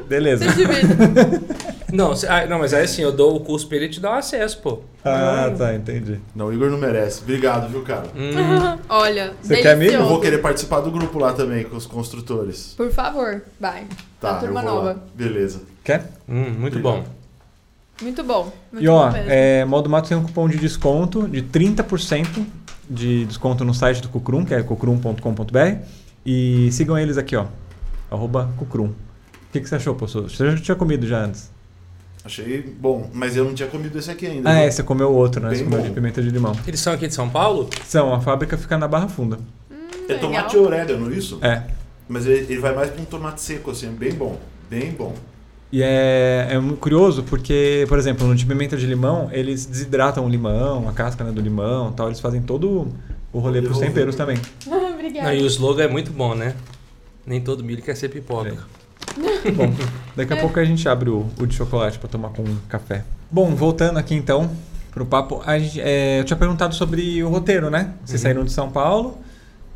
Beleza. Você divide. Não, se- ah, não, mas aí assim, eu dou o curso pra ele e te dá o acesso, pô. Ah, tá, entendi. Não, o Igor não merece. Obrigado, viu, cara? Hum, Olha, Você quer milho? Eu vou querer participar do grupo lá também, com os construtores. Por favor, vai. Tá, a turma eu vou nova. lá. Beleza. Quer? hum, muito Obrigado. bom. Muito bom. Muito e ó, bom mesmo. é, Modo Mato tem um cupom de desconto de 30% de desconto no site do Cucrum, que é cucrum.com.br. E sigam eles aqui, ó. Arroba Cucrum. O que, que você achou, Poço? Você já tinha comido já antes? Achei bom, mas eu não tinha comido esse aqui ainda. Ah, é, você comeu outro, né? Bem Você comeu bom. de pimenta de limão. Eles são aqui de São Paulo? São, a fábrica fica na Barra Funda. É Legal. tomate e orégano, isso? É. Mas ele, ele vai mais pra um tomate seco, assim, bem bom. Bem bom. E é, é curioso porque, por exemplo, no de pimenta de limão, eles desidratam o limão, a casca né, do limão e tal. Eles fazem todo o rolê pros Devolver. temperos também. Obrigada. Não, e o slogan é muito bom, né? Nem todo milho quer ser pipoca. Bom, daqui a pouco a gente abre o, o de chocolate pra tomar com café. Bom, voltando aqui então pro papo. A gente, é, eu tinha perguntado sobre o roteiro, né? Vocês Uhum. saíram de São Paulo.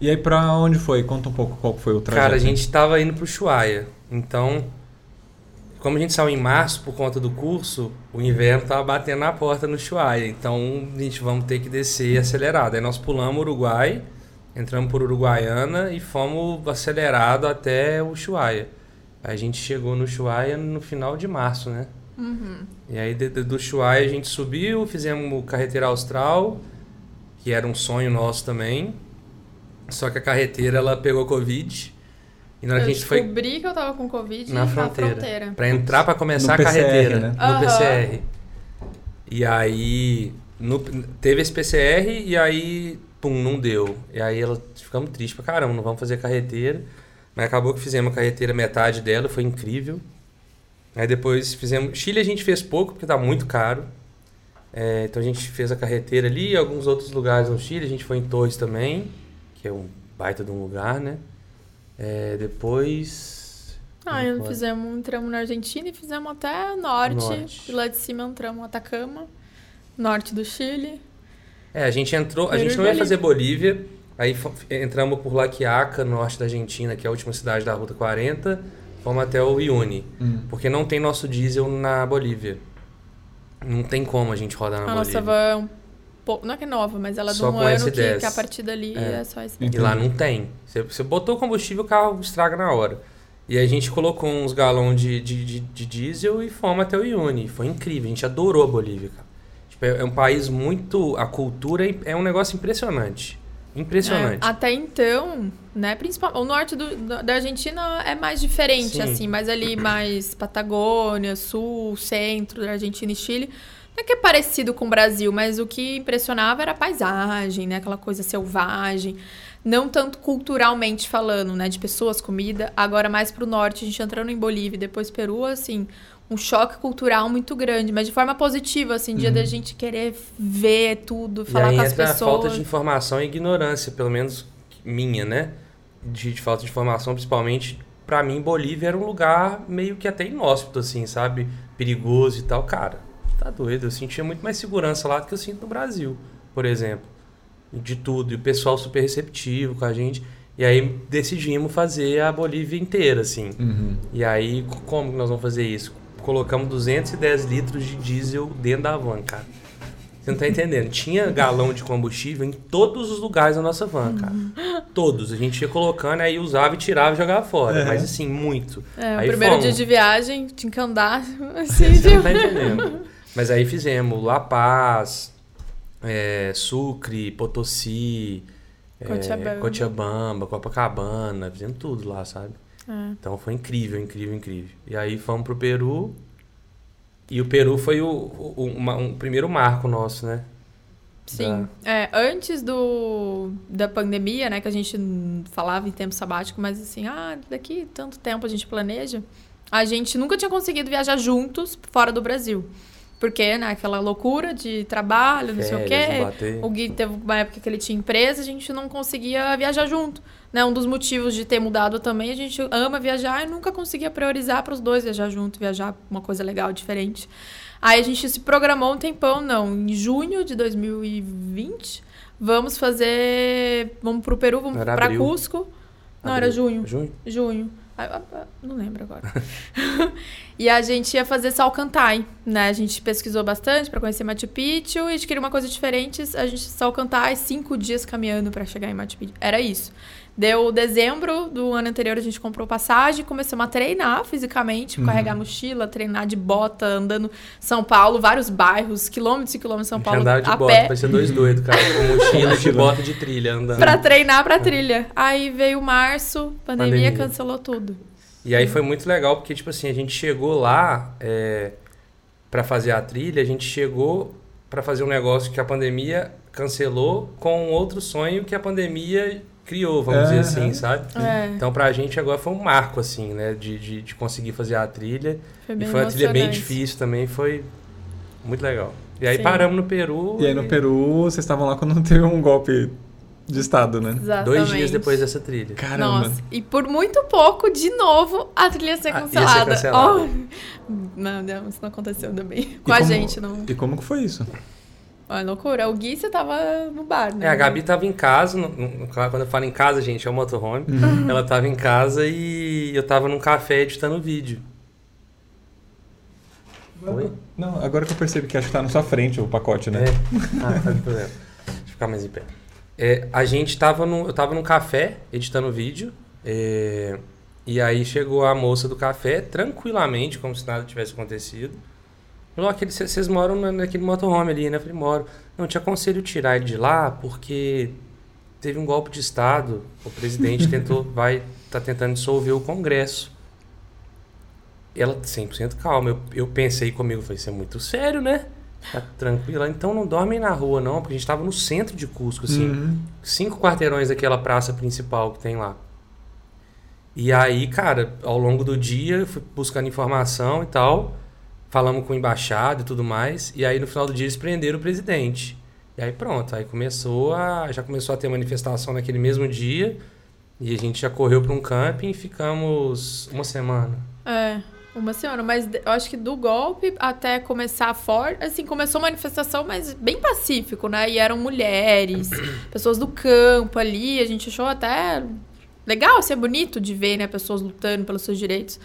E aí pra onde foi? Conta um pouco qual foi o trajeto. Cara, a gente tava indo pro Chuaia. Então, como a gente saiu em março por conta do curso, o inverno tava batendo na porta no Chuaia. Então, a gente vamos ter que descer acelerado. Aí nós pulamos o Uruguai, entramos por Uruguaiana e fomos acelerado até o Chuaia. A gente chegou no Chuaia no final de março, né? Uhum. E aí de- de- do Chuaia a gente subiu, fizemos o Carreteira Austral, que era um sonho nosso também. Só que a carreteira ela pegou Covid. E na hora Eu que a gente foi descobri que eu tava com Covid na na fronteira. fronteira. Pra entrar pra começar No a PCR, carreteira. né? No Aham. PCR. E aí. no- teve esse PCR e aí. Pum, não deu. E aí ela, ficamos tristes pra caramba, não vamos fazer carreteira. Mas acabou que fizemos a carreteira, metade dela, foi incrível. Aí depois fizemos. Chile a gente fez pouco, porque tá muito caro. É, então a gente fez a carreteira ali, alguns outros lugares no Chile. A gente foi em Torres também, que é um baita de um lugar, né? É, depois. Ah, eu foi? fizemos, entramos na Argentina e fizemos até norte. Norte. E lá de cima entramos Atacama, norte do Chile. É, a gente entrou. A gente não ia Bolívia. fazer Bolívia. Aí entramos por La Quiaca, no norte da Argentina, que é a última cidade da Ruta 40. Fomos até o Uyuni. Hum. Porque não tem nosso diesel na Bolívia. Não tem como a gente rodar na a nossa Bolívia. van é um pouco. Não é que é nova, mas ela é de Só um ano que, S10. que a partir dali É. é, só esse. E lá não tem. Você, você botou combustível, o carro estraga na hora. E a gente colocou uns galões de, de, de, de diesel e fomos até o Uyuni. Foi incrível, a gente adorou a Bolívia, cara. Tipo, é, é um país muito... A cultura é- é um negócio impressionante. Impressionante. É, até então, né, principal, o norte do- da Argentina é mais diferente, Sim. assim, mas ali mais Patagônia, sul, centro da Argentina e Chile. É que é parecido com o Brasil, mas o que impressionava era a paisagem, né, aquela coisa selvagem. Não tanto culturalmente falando, né, de pessoas, comida. Agora mais pro norte, a gente entrando em Bolívia e depois Peru, assim, um choque cultural muito grande, mas de forma positiva, assim, dia da gente querer ver tudo, Uhum. Falar com as pessoas. a falta de informação e ignorância, pelo menos minha, né? De, de falta de informação, principalmente. Pra mim, Bolívia era um lugar meio que até inóspito, assim, sabe? Perigoso e tal. Cara, tá doido. Eu sentia muito mais segurança lá do que eu sinto no Brasil, por exemplo. De tudo. E o pessoal super receptivo com a gente. E aí decidimos fazer a Bolívia inteira, assim. Uhum. E aí, como que nós vamos fazer isso? Colocamos 210 litros de diesel dentro da van, cara. Você não tá entendendo? Tinha galão de combustível em todos os lugares da nossa van, cara. Todos. A gente ia colocando, aí usava e tirava e jogava fora. É. Mas assim, muito. É, o Aí primeiro fomos. dia de viagem, tinha que andar, assim, Você não tipo... tá entendendo. Mas aí fizemos La Paz, é, Sucre, Potosí, é, Cochabamba. Cochabamba, Copacabana, fizemos tudo lá, sabe? É. Então foi incrível, incrível, incrível. E aí fomos pro Peru. E o Peru foi o, o- uma- um primeiro marco nosso, né? Sim. É, antes do, da pandemia, né, que a gente falava em tempo sabático, mas assim, ah, daqui tanto tempo a gente planeja, a gente nunca tinha conseguido viajar juntos fora do Brasil. Porque, né, aquela loucura de trabalho, não sei o Férias, quê. O Gui teve uma época que ele tinha empresa, a gente não conseguia viajar junto. Né? Um dos motivos de ter mudado também, a gente ama viajar e nunca conseguia priorizar para os dois viajar junto, viajar uma coisa legal, diferente. Aí a gente se programou um tempão, não, em junho de 2020, vamos fazer, vamos pro Peru, vamos Era para. Cusco. Não, era Abril. junho. Junho? Junho. Ah, ah, ah, Não lembro agora. e a gente ia fazer Salcantay, né? A gente pesquisou bastante para conhecer Machu Picchu e a gente queria uma coisa diferente. A gente Salcantay, cinco dias caminhando para chegar em Machu Picchu. Era isso. Deu dezembro do ano anterior, a gente comprou passagem, começamos a treinar fisicamente, carregar mochila, treinar de bota, andando São Paulo, vários bairros, quilômetros e quilômetros de São Paulo andava de a bota, pé. parecia dois doidos, cara. Com mochila de bota de trilha andando. Pra treinar pra trilha. Aí veio março, pandemia, Pandemia. cancelou tudo. E aí foi muito legal, porque, tipo assim, a gente chegou lá é, para fazer a trilha, a gente chegou para fazer um negócio que a pandemia cancelou com um outro sonho que a pandemia criou, vamos dizer Aham. assim, sabe? É, Então pra gente agora foi um marco, assim, né? De, de, de conseguir fazer a trilha. foi E bem foi uma trilha bem difícil também, foi muito legal. E aí Sim. paramos no Peru. E aí no Peru, vocês estavam lá quando teve um golpe de Estado, né? Exatamente. Dois dias depois dessa trilha. Caramba. Nossa, e por muito pouco, de novo, a trilha ia ser Ah, ia ser cancelada. cancelada. Oh, não, não, isso não aconteceu também. Com E a como- gente, não. E como que foi isso? Olha, loucura. O Gui, você tava no bar, né? É, a Gabi tava em casa, no- no- quando eu falo em casa, gente, é o motorhome. Ela tava em casa e eu tava num café editando vídeo. Oi? Não, agora que eu percebi que acho que tá na sua frente o pacote, né? É. Ah, tá de problema. Deixa eu ficar mais em pé. É, a gente tava no, eu tava num café editando vídeo. é, e aí chegou a moça do café, tranquilamente, como se nada tivesse acontecido. Falou, aquele, cê- vocês moram na- naquele motorhome ali, né? Eu falei, moro. Não, te aconselho tirar ele de lá, porque teve um golpe de Estado. O presidente tentou, vai, tá tentando dissolver o Congresso. Ela 100% calma. Eu, eu pensei comigo, falei, isso é muito sério, né? Tá tranquila. Então não dormem na rua, não, porque a gente tava no centro de Cusco, assim. Uhum. Cinco quarteirões daquela praça principal que tem lá. E aí, cara, ao longo do dia, fui buscando informação e tal, falamos com o embaixado e tudo mais, e aí no final do dia eles prenderam o presidente. E aí pronto, aí começou a, já começou a ter manifestação naquele mesmo dia, e a gente já correu para um camping e ficamos uma semana. É, uma semana. Mas eu acho que do golpe até começar forte, assim, começou a manifestação, mas bem pacífico, né? E eram mulheres, pessoas do campo ali. A gente achou até legal, assim, é bonito de ver, né? Pessoas lutando pelos seus direitos.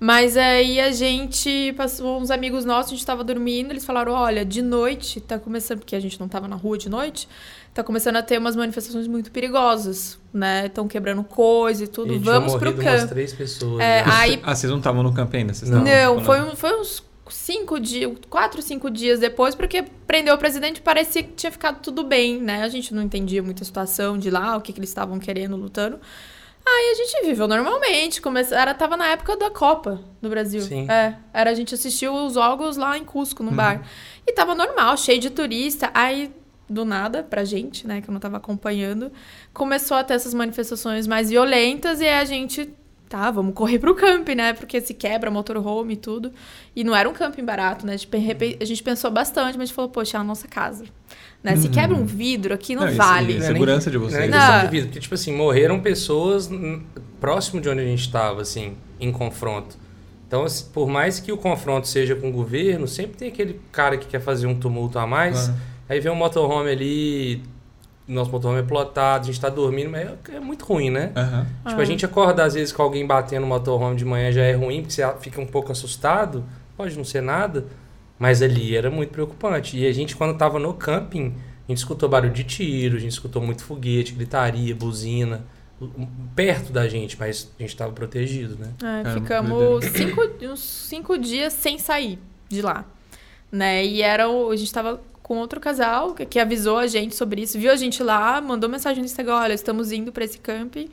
Mas aí a gente passou uns amigos nossos, a gente tava dormindo, eles falaram: olha, de noite tá começando, porque a gente não tava na rua de noite, tá começando a ter umas manifestações muito perigosas, né? Estão quebrando coisa e tudo. e Vamos pro morrido umas campo. três pessoas. É, né? aí Ah, vocês não estavam no campo ainda? Vocês Não. estavam- não, foi, um- foi uns cinco dias, quatro, cinco dias depois, porque prendeu o presidente parecia que tinha ficado tudo bem, né? A gente não entendia muito a situação de lá, o que, que eles estavam querendo, lutando. Aí a gente viveu normalmente, começa, era, tava na época da Copa do Brasil. Sim. É, era, a gente assistiu os jogos lá em Cusco, no bar. E tava normal, cheio de turista. Aí, do nada, pra gente, né, que eu não tava acompanhando, começou a ter essas manifestações mais violentas e aí a gente, tá, vamos correr pro camping, né, porque se quebra motorhome e tudo. E não era um camping barato, né, repe- a gente pensou bastante, mas a gente falou, poxa, é a nossa casa. Né? Se quebra um vidro aqui, não, Não, vale. é segurança de Não é vocês. Não. de vida, porque, tipo assim, morreram pessoas próximo de onde a gente estava, assim, em confronto. Então, assim, por mais que o confronto seja com o governo, sempre tem aquele cara que quer fazer um tumulto a mais. Aí vem um motorhome ali, nosso motorhome é plotado, a gente tá dormindo, mas é, é muito ruim, né? Aham. Tipo, a gente acorda às vezes com alguém batendo no motorhome de manhã já é ruim, porque você fica um pouco assustado. Pode não ser nada, mas ali era muito preocupante. E a gente, quando tava no camping, a gente escutou barulho de tiro, a gente escutou muito foguete, gritaria, buzina, perto da gente, mas a gente tava protegido, né? É, Cara, ficamos cinco, uns cinco dias sem sair de lá. Né? E era o, a gente tava com outro casal que, que avisou a gente sobre isso, viu a gente lá, mandou mensagem no Instagram, olha, estamos indo para esse camping.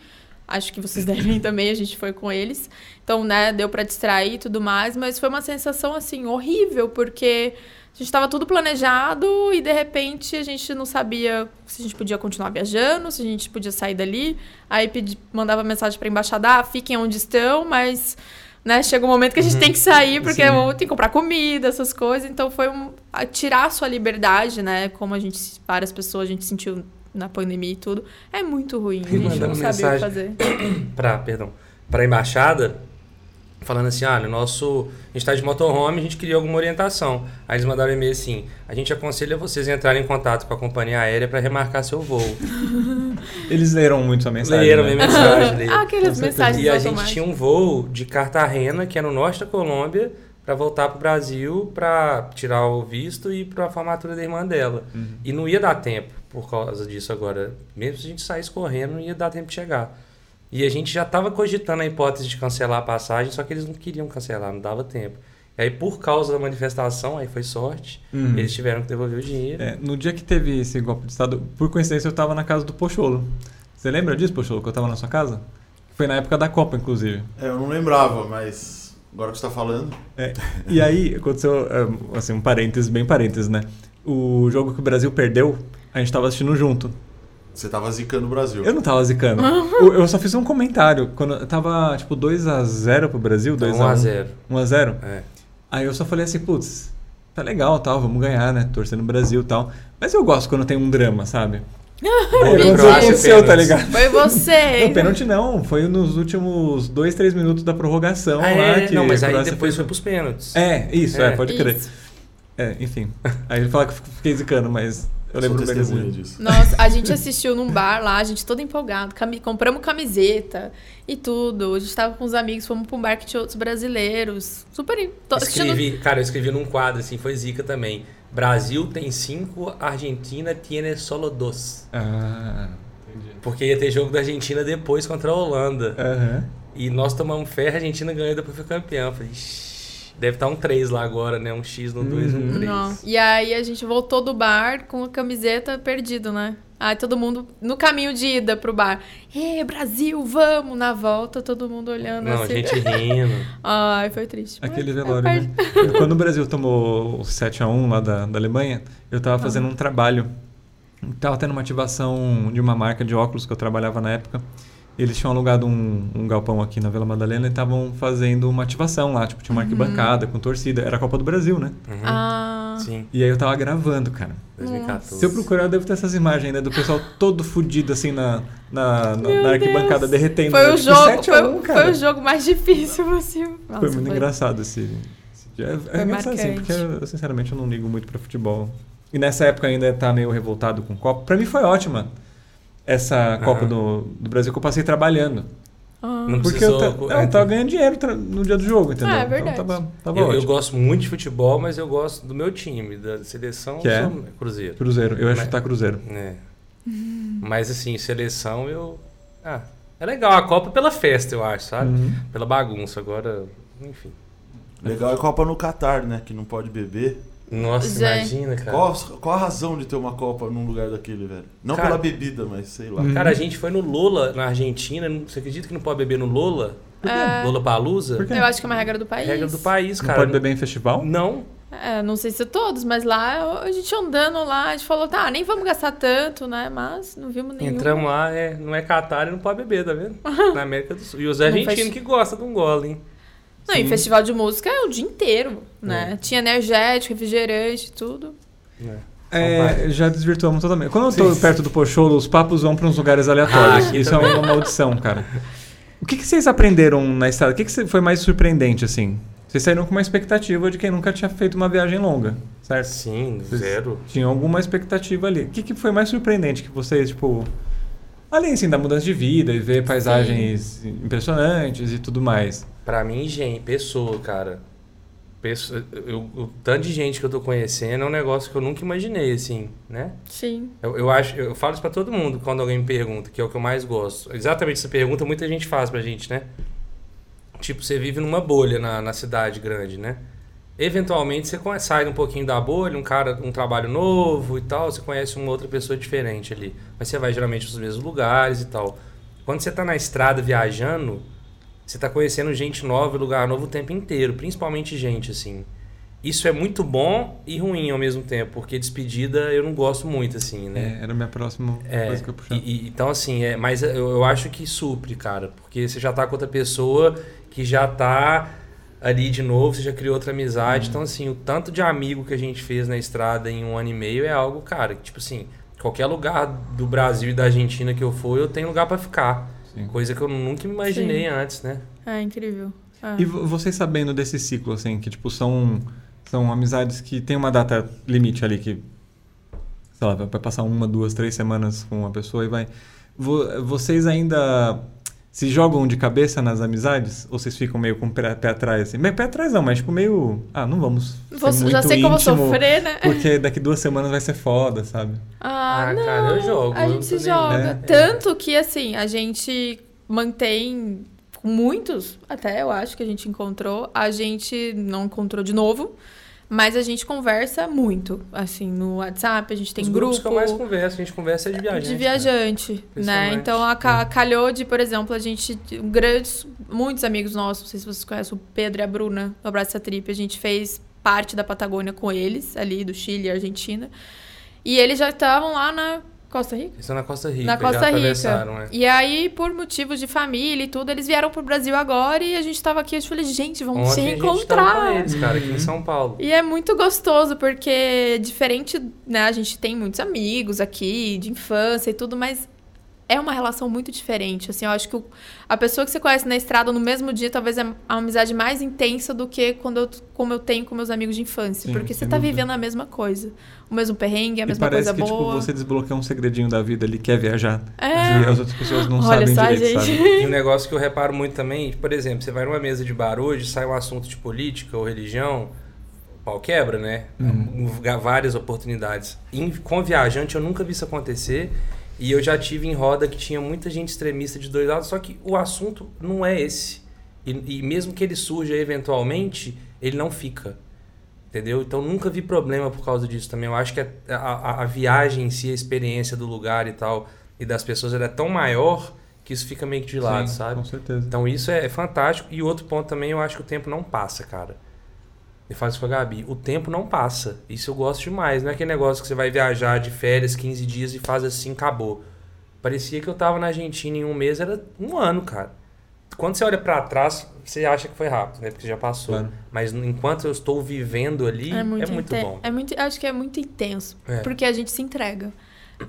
Acho que vocês devem também, a gente foi com eles. Então, né, deu para distrair e tudo mais, mas foi uma sensação assim horrível, porque a gente tava tudo planejado e de repente a gente não sabia se a gente podia continuar viajando, se a gente podia sair dali. Aí pedi, mandava mensagem pra embaixada, ah, fiquem onde estão, mas né, chega um momento que a gente tem que sair porque Sim. tem que comprar comida, essas coisas. Então foi um, tirar a sua liberdade, né? Como a gente, várias pessoas a gente sentiu na pandemia e tudo. É muito ruim, a gente não sabia o que mensagem. fazer. Pra, perdão, pra embaixada, falando assim, olha, o nosso, a gente tá de motorhome, a gente queria alguma orientação. Aí eles mandaram um e-mail assim, a gente aconselha vocês a entrarem em contato com a companhia aérea para remarcar seu voo. Eles leram muito sua mensagem. Leram né? minha mensagem. leram. Ah, aquelas mensagens E a gente tinha um voo de Cartagena, que é no norte da Colômbia, para voltar pro Brasil para tirar o visto e para a formatura da irmã dela. Uhum. E não ia dar tempo por causa disso agora. Mesmo se a gente saísse correndo, não ia dar tempo de chegar. E a gente já estava cogitando a hipótese de cancelar a passagem, só que eles não queriam cancelar, não dava tempo. E aí, por causa da manifestação, aí foi sorte, Uhum. eles tiveram que devolver o dinheiro. É, no dia que teve esse golpe de Estado, por coincidência eu tava na casa do Pocholo. Você lembra disso, Pocholo, que eu tava na sua casa? Foi na época da Copa, inclusive. É, eu não lembrava, mas agora que você tá falando. É, e aí aconteceu, é, assim, um parênteses, bem parênteses, né? O jogo que o Brasil perdeu, a gente tava assistindo junto. Você tava zicando o Brasil. Eu não tava zicando. eu, eu só fiz um comentário. Quando tava, tipo, 2x0 pro Brasil, 2x1. 1 a 0 1x0. É. Aí eu só falei assim, putz, tá legal, tal, vamos ganhar, né? Torcendo no Brasil e tal. Mas eu gosto quando tem um drama, sabe? Aconteceu o que aconteceu, tá ligado? Foi você! Não, pênalti não, foi nos últimos 2, 3 minutos da prorrogação Ah, lá é, que não, mas aí depois fez- foi pros pênaltis. É, isso, é, É. pode crer. Isso. É, enfim. Aí ele fala que eu fiquei zicando, mas eu lembro testemunha disso. Nossa, a gente assistiu num bar lá, a gente todo empolgado. cami- compramos camiseta e tudo. A gente tava com os amigos, fomos pra um bar que tinha outros brasileiros. Super. assistindo- Escrevi, cara, eu escrevi num quadro assim, foi zica também. Brasil tem cinco, Argentina tiene solo dos. Ah, entendi. Porque ia ter jogo da Argentina depois contra a Holanda. Aham. E nós tomamos ferro, a Argentina ganhou e depois foi campeão. Eu Falei, "Ixi, deve estar um 3 lá agora, né? Um X no 2, Uhum. um 3. Não. E aí a gente voltou do bar com a camiseta perdido, né? Aí todo mundo no caminho de ida pro bar. Ê, Brasil, vamos! Na volta, todo mundo olhando Não, assim. gente rindo. Ai, foi triste. Aquele Mas, velório, é, né? Quando o Brasil tomou o 7x1 lá da, da Alemanha, eu tava fazendo um trabalho. Tava tendo uma ativação de uma marca de óculos que eu trabalhava na época. Eles tinham alugado um, um galpão aqui na Vila Madalena e estavam fazendo uma ativação lá. Tipo, tinha uma arquibancada com torcida. Era a Copa do Brasil, né? Uhum. Ah, Sim, E aí eu tava gravando, cara. 2014. Se eu procurar, eu devo ter essas imagens, né? Do pessoal todo fudido, assim, na, na, na, na arquibancada, Deus. derretendo. foi né? o Tipo, jogo, 7 a foi, 1, foi o jogo mais difícil possível. Nossa, Foi muito engraçado esse, esse dia. É, é Foi engraçado assim, porque eu, sinceramente eu não ligo muito pra futebol. E nessa época ainda tá meio revoltado com Copa. Pra mim foi ótima essa Copa do, do Brasil que eu passei trabalhando. Ah, Não Porque eu, precisou- eu tava ganhando dinheiro no dia do jogo, entendeu? Ah, é verdade. Então tava, tava Eu, eu gosto muito de futebol, mas eu gosto do meu time, da seleção, Que é? Cruzeiro. Cruzeiro, eu ia Mas- chutar Cruzeiro. É. Mas assim, seleção eu. Ah, é legal a Copa pela festa, eu acho, sabe? Uhum. Pela bagunça. Agora, enfim. Legal é a Copa no Catar, né? Que não pode beber. Nossa, Gente. imagina, cara. Qual, qual a razão de ter uma Copa num lugar daquele, velho? Não Cara- pela bebida, mas sei lá. Cara, a gente foi no Lola, na Argentina. não- Você acredita que não pode beber no Lola? É. Lola Palusa? Eu acho que é uma regra do país. Regra do país, Não cara. pode beber em festival? Não. É, não sei se todos, mas lá a gente andando lá, a gente falou, tá, nem vamos gastar tanto, né? Mas não vimos nenhum. Entramos lá, é, não é Catar e não pode beber, tá vendo? Na América do Sul. E os Não argentinos faz- que gostam de um gole, hein? Não, e Sim. festival de música é o dia inteiro, né? Tinha energético, refrigerante, tudo. É, já desvirtuamos totalmente. Quando eu tô Sim. perto do Pocholo, os papos vão pra uns lugares aleatórios. Ah, Isso também. é uma maldição, cara. O que, que vocês aprenderam na estrada? O que, que foi mais surpreendente, assim? Vocês saíram com uma expectativa de quem nunca tinha feito uma viagem longa, certo? Sim, Vocês zero. Tinham alguma expectativa ali. O que, que foi mais surpreendente que vocês, tipo... Além, assim, da mudança de vida e ver paisagens impressionantes e tudo mais. Pra mim, gente, pessoa, cara. Pessoa, eu, o tanto de gente que eu tô conhecendo é um negócio que eu nunca imaginei, assim, né? Sim. Eu, eu acho, eu falo isso pra todo mundo quando alguém me pergunta, que é o que eu mais gosto. Exatamente essa pergunta muita gente faz pra gente, né? Tipo, você vive numa bolha na, na cidade grande, né? Eventualmente você sai um pouquinho da bolha, um cara, um trabalho novo e tal, você conhece uma outra pessoa diferente ali. Mas você vai geralmente nos mesmos lugares e tal. Quando você tá na estrada viajando, você tá conhecendo gente nova, lugar novo o tempo inteiro, principalmente gente assim. Isso é muito bom e ruim ao mesmo tempo, porque despedida eu não gosto muito assim, né? É, era a minha próxima É, coisa que eu puxava. e- e- então assim, é, mas eu, eu acho que supre, cara, porque você já tá com outra pessoa que já tá ali de novo, você já criou outra amizade, então assim, o tanto de amigo que a gente fez na estrada em um ano e meio é algo, cara, que tipo assim, qualquer lugar do Brasil e da Argentina que eu for, eu tenho lugar pra ficar. Sim. Coisa que eu nunca imaginei antes, né? É incrível. É. E vo- vocês sabendo desse ciclo, assim, que tipo, são, são amizades que tem uma data limite ali, que, sei lá, vai passar uma, duas, três semanas com uma pessoa e vai. Vo- vocês ainda se jogam de cabeça nas amizades? Ou vocês ficam meio com o pé, pé atrás, assim? Meio pé atrás não, mas tipo, meio. Ah, não vamos. Vou- já muito sei que eu vou íntimo, sofrer, né? Porque daqui duas semanas vai ser foda, sabe? Ah, Ah, não. cara, eu jogo, A gente se joga. É. Tanto que, assim, a gente mantém com muitos, até eu acho que a gente encontrou. A gente não encontrou de novo, mas a gente conversa muito. Assim, no WhatsApp, a gente tem Os grupo. grupos que eu mais converso, a gente conversa é de viajante. de viajante, né? Impressionante. Então a ca- calhou de, por exemplo, a gente grandes, muitos amigos nossos, não sei se vocês conhecem o Pedro e a Bruna do Abraça Trip, a gente fez parte da Patagônia com eles, ali do Chile e Argentina. E eles já estavam lá na Costa Rica. Eles estão na Costa Rica, Na Costa Rica. né? E aí, por motivos de família e tudo, eles vieram pro Brasil agora e a gente tava aqui. Eu falei, gente, vamos se Ontem a gente tava com encontrar. eles, cara, aqui em São Paulo. E é muito gostoso, porque diferente, né? A gente tem muitos amigos aqui, de infância e tudo, mas é uma relação muito diferente. Assim, eu acho que o- a pessoa que você conhece na estrada no mesmo dia, talvez é a amizade mais intensa do que quando eu, como eu tenho com meus amigos de infância. Sim, porque você tá dúvida. vivendo a mesma coisa. O mesmo perrengue, a e mesma parece coisa que, boa. tipo, você desbloqueia um segredinho da vida ali, que é viajar. É. E as outras pessoas não Olha sabem só, direito, gente. sabe? E um negócio que eu reparo muito também, por exemplo, você vai numa mesa de bar hoje, sai um assunto de política ou religião, o pau quebra, né? Uhum. Há Várias oportunidades. Em- com viajante eu nunca vi isso acontecer. E eu já tive em roda que tinha muita gente extremista de dois lados, só que o assunto não é esse. E, e mesmo que ele surja eventualmente, ele não fica. Entendeu? Então nunca vi problema por causa disso também. Eu acho que a, a- a viagem em si, a experiência do lugar e tal, e das pessoas, ela é tão maior que isso fica meio que de lado, Sim, sabe? Com certeza. Então isso é, é fantástico. E outro ponto também, eu acho que o tempo não passa, cara. Eu isso com a Gabi. O tempo não passa. Isso eu gosto demais. Não é aquele negócio que você vai viajar de férias 15 dias e faz assim, acabou. Parecia que eu tava na Argentina em um mês, era um ano, cara. Quando você olha pra trás, você acha que foi rápido, né? Porque já passou. Claro. Mas enquanto eu estou vivendo ali, é muito, inten- bom. É muito, acho que é muito intenso. É. Porque a gente se entrega.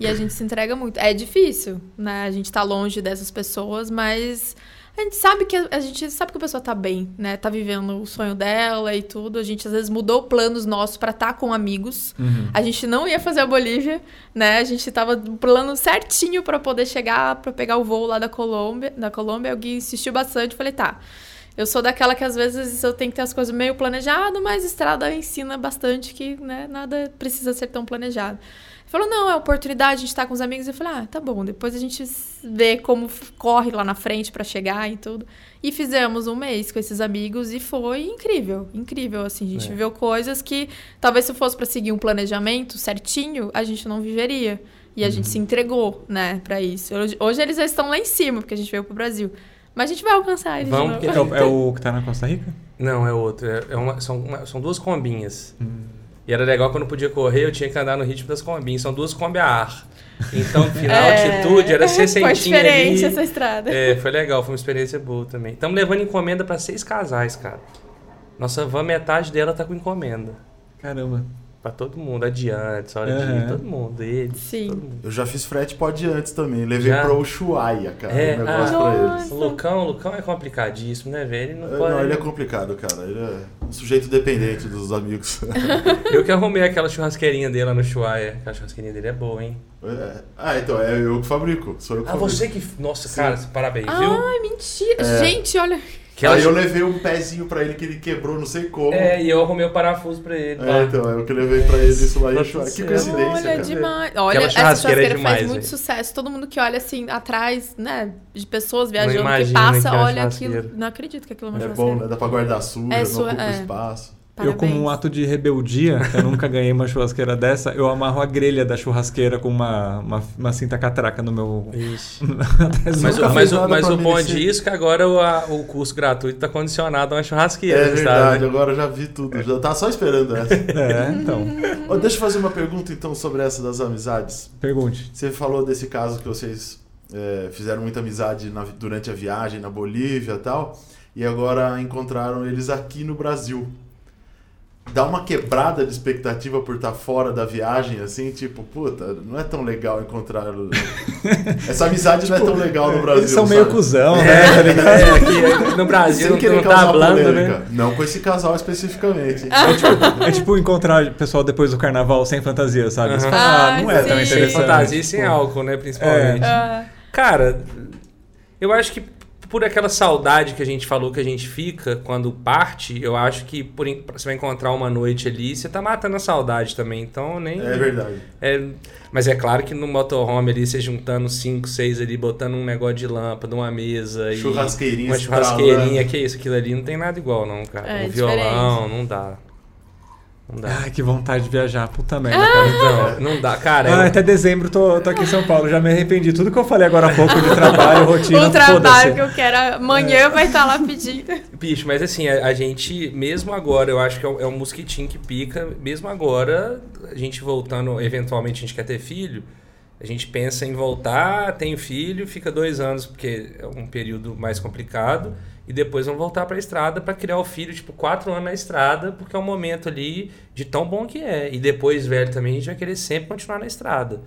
E a gente se entrega muito. É difícil, né? A gente tá longe dessas pessoas, mas a gente sabe que a gente sabe que a pessoa tá bem, né? Tá vivendo o sonho dela e tudo. A gente às vezes mudou planos nossos pra estar com amigos. Uhum. A gente não ia fazer a Bolívia, né? A gente tava no plano certinho pra poder chegar, pra pegar o voo lá da Colômbia, da Colômbia. Alguém insistiu bastante, falei, tá. Eu sou daquela que às vezes eu tenho que ter as coisas meio planejado, mas estrada ensina bastante que, né, nada precisa ser tão planejado. Ele falou, não, é oportunidade, a gente tá com os amigos. Eu falei, ah, tá bom, depois a gente vê como corre lá na frente pra chegar e tudo. E fizemos um mês com esses amigos e foi incrível, incrível, assim. A gente É. viveu coisas que talvez se fosse pra seguir um planejamento certinho, a gente não viveria. E a gente se entregou, né, pra isso. Hoje, hoje eles já estão lá em cima, porque a gente veio pro Brasil. Mas a gente vai alcançar eles Vamos, de novo. É, o- é o que tá na Costa Rica? Não, é outro. É é uma, são, uma- são duas combinhas. E era legal quando eu podia correr, eu tinha que andar no ritmo das combinhas. São duas combi a ar. Então, final, É, altitude, era Foi sessentinha diferente ali. essa estrada. É, foi legal, foi uma experiência boa também. Estamos levando encomenda para seis casais, cara. Nossa van, metade dela tá com encomenda. Caramba. Pra todo mundo, adiante, hora de Aham. ir, todo mundo, eles, Sim. todo mundo. Eu já fiz frete pode antes também. Levei Já? pra Ushuaia, cara. É, um negócio ah. pra eles. O Lucão, o Lucão é complicadíssimo, né, velho? Ele não É, pode... Não, ele é complicado, cara. Ele é um sujeito dependente dos amigos. Eu que arrumei aquela churrasqueirinha dele lá no Chuaia. Aquela churrasqueirinha dele é boa, hein? É. Ah, então, é eu que fabrico. Sou eu que Ah, fabrico. você que... Nossa, Sim. cara, parabéns, viu? Ai, mentira. É. Gente, olha. Aquela Aí eu levei um pezinho pra ele que ele quebrou, não sei como. É, e eu arrumei o parafuso pra ele. É, lá. então, é eu que levei pra ele isso lá tudo Que coincidência, olha, cara. demais. Olha, Aquela essa churrasqueira é churrasqueira demais, faz muito velho. sucesso. Todo mundo que olha assim atrás, né, de pessoas viajando, que passa, que é olha aquilo. Não acredito que aquilo é uma É bom, né? Dá pra guardar suja, É não ocupa é. espaço. Eu, como um Parabéns. ato de rebeldia, eu nunca ganhei uma churrasqueira dessa, eu amarro a grelha da churrasqueira com uma, uma, uma cinta catraca no meu. Ixi. do Mas, o- mas, o- nada mas pra o mim bom nesse- disso é que agora o, a- o curso gratuito tá condicionado a uma churrasqueira, É sabe? verdade, agora eu já vi tudo. Já tá só esperando essa. É, então. Ó, deixa eu fazer uma pergunta então sobre essa das amizades. Pergunte. Você falou desse caso que vocês é, fizeram muita amizade na- durante a viagem na Bolívia e tal, e agora encontraram eles aqui no Brasil. Dá uma quebrada de expectativa por estar fora da viagem, assim, tipo, puta, não é tão legal encontrar. Essa amizade não é tão legal no Brasil. Eles são meio sabe? cuzão, né? É, é, aqui no Brasil Sem não, não tá hablando, né? Não com esse casal especificamente. É tipo encontrar o pessoal depois do carnaval sem fantasia, sabe? Fala, ah, Ah, não é tão sim. Sem interessante. fantasia e sem tipo, álcool, né, principalmente. Ah, Cara, eu acho que por aquela saudade que a gente falou que a gente fica quando parte, eu acho que por, você vai encontrar uma noite ali, você tá matando a saudade também. Então nem. É verdade. É, mas é claro que no motorhome ali, você juntando cinco, seis ali, botando um negócio de lâmpada, uma mesa e Churrasqueirinha uma churrasqueirinha, que isso, aquilo ali não tem nada igual não, cara. É, um violão, diferente. não dá. Não dá. Ai, que vontade de viajar. Puta merda, cara. Não, não dá. Cara, Ah, eu- até dezembro tô, tô aqui em São Paulo. Já me arrependi. Tudo que eu falei agora há pouco de trabalho, rotina, o trabalho que eu quero amanhã vai estar lá pedindo. Bicho, mas assim, a, a gente, mesmo agora, eu acho que é um, é um mosquitinho que pica, mesmo agora, a gente voltando, eventualmente a gente quer ter filho, a gente pensa em voltar, tem filho, fica dois anos, porque é um período mais complicado, e depois vão voltar pra estrada pra criar o filho, tipo, quatro anos na estrada, porque é um momento ali de tão bom que é. E depois, velho, também a gente vai querer sempre continuar na estrada.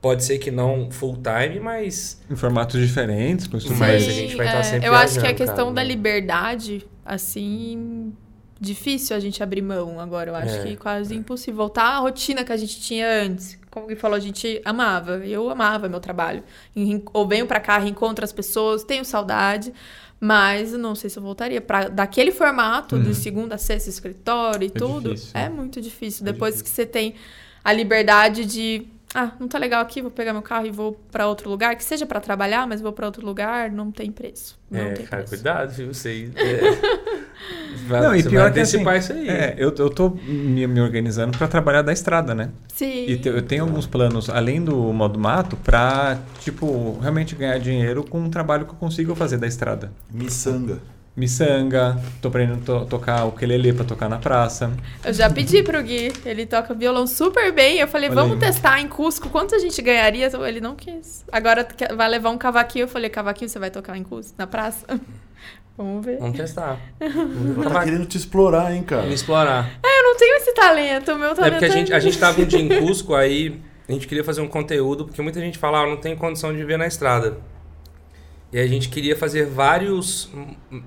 Pode ser que não full time, mas Em formatos diferentes, com Sim. Mas a gente vai estar é, sempre Eu acho que a questão cara, da né? liberdade, assim, difícil a gente abrir mão agora. Eu acho É, que quase impossível. Voltar à rotina que a gente tinha antes. Como que falou, a gente amava. Eu amava meu trabalho. Em- Ou venho pra cá, reencontro as pessoas, tenho saudade. Mas não sei se eu voltaria. Pra, daquele formato, de segunda a sexta, escritório e É tudo, difícil. é muito difícil. É Depois difícil. que você tem a liberdade de. Ah, não tá legal aqui, vou pegar meu carro e vou pra outro lugar. Que seja pra trabalhar, mas vou pra outro lugar, não tem preço. Não é, tem cara, preço. cuidado, viu? Você, é, vai, Não, e você pior vai que assim, antecipar isso aí. É, eu, eu tô me, me organizando pra trabalhar da estrada, né? Sim. E te- eu tenho alguns planos, além do modo mato, pra, tipo, realmente ganhar dinheiro com um trabalho que eu consigo fazer da estrada. Miçanga. Miçanga, tô aprendendo to tocar o ukulele pra tocar na praça. Eu já pedi pro Gui, ele toca violão super bem. Eu falei, Olha vamos aí. testar em Cusco, quanto a gente ganharia? Ele não quis. Agora vai levar um cavaquinho. Eu falei, cavaquinho você vai tocar em Cusco, na praça? Vamos ver. Vamos testar. Ela tá querendo te explorar, hein, cara. explorar. Eu não tenho esse talento, o meu É talento porque a gente, a gente tava um dia em Cusco, aí a gente queria fazer um conteúdo, porque muita gente fala, ah, eu não tenho condição de viver na estrada. E a gente queria fazer vários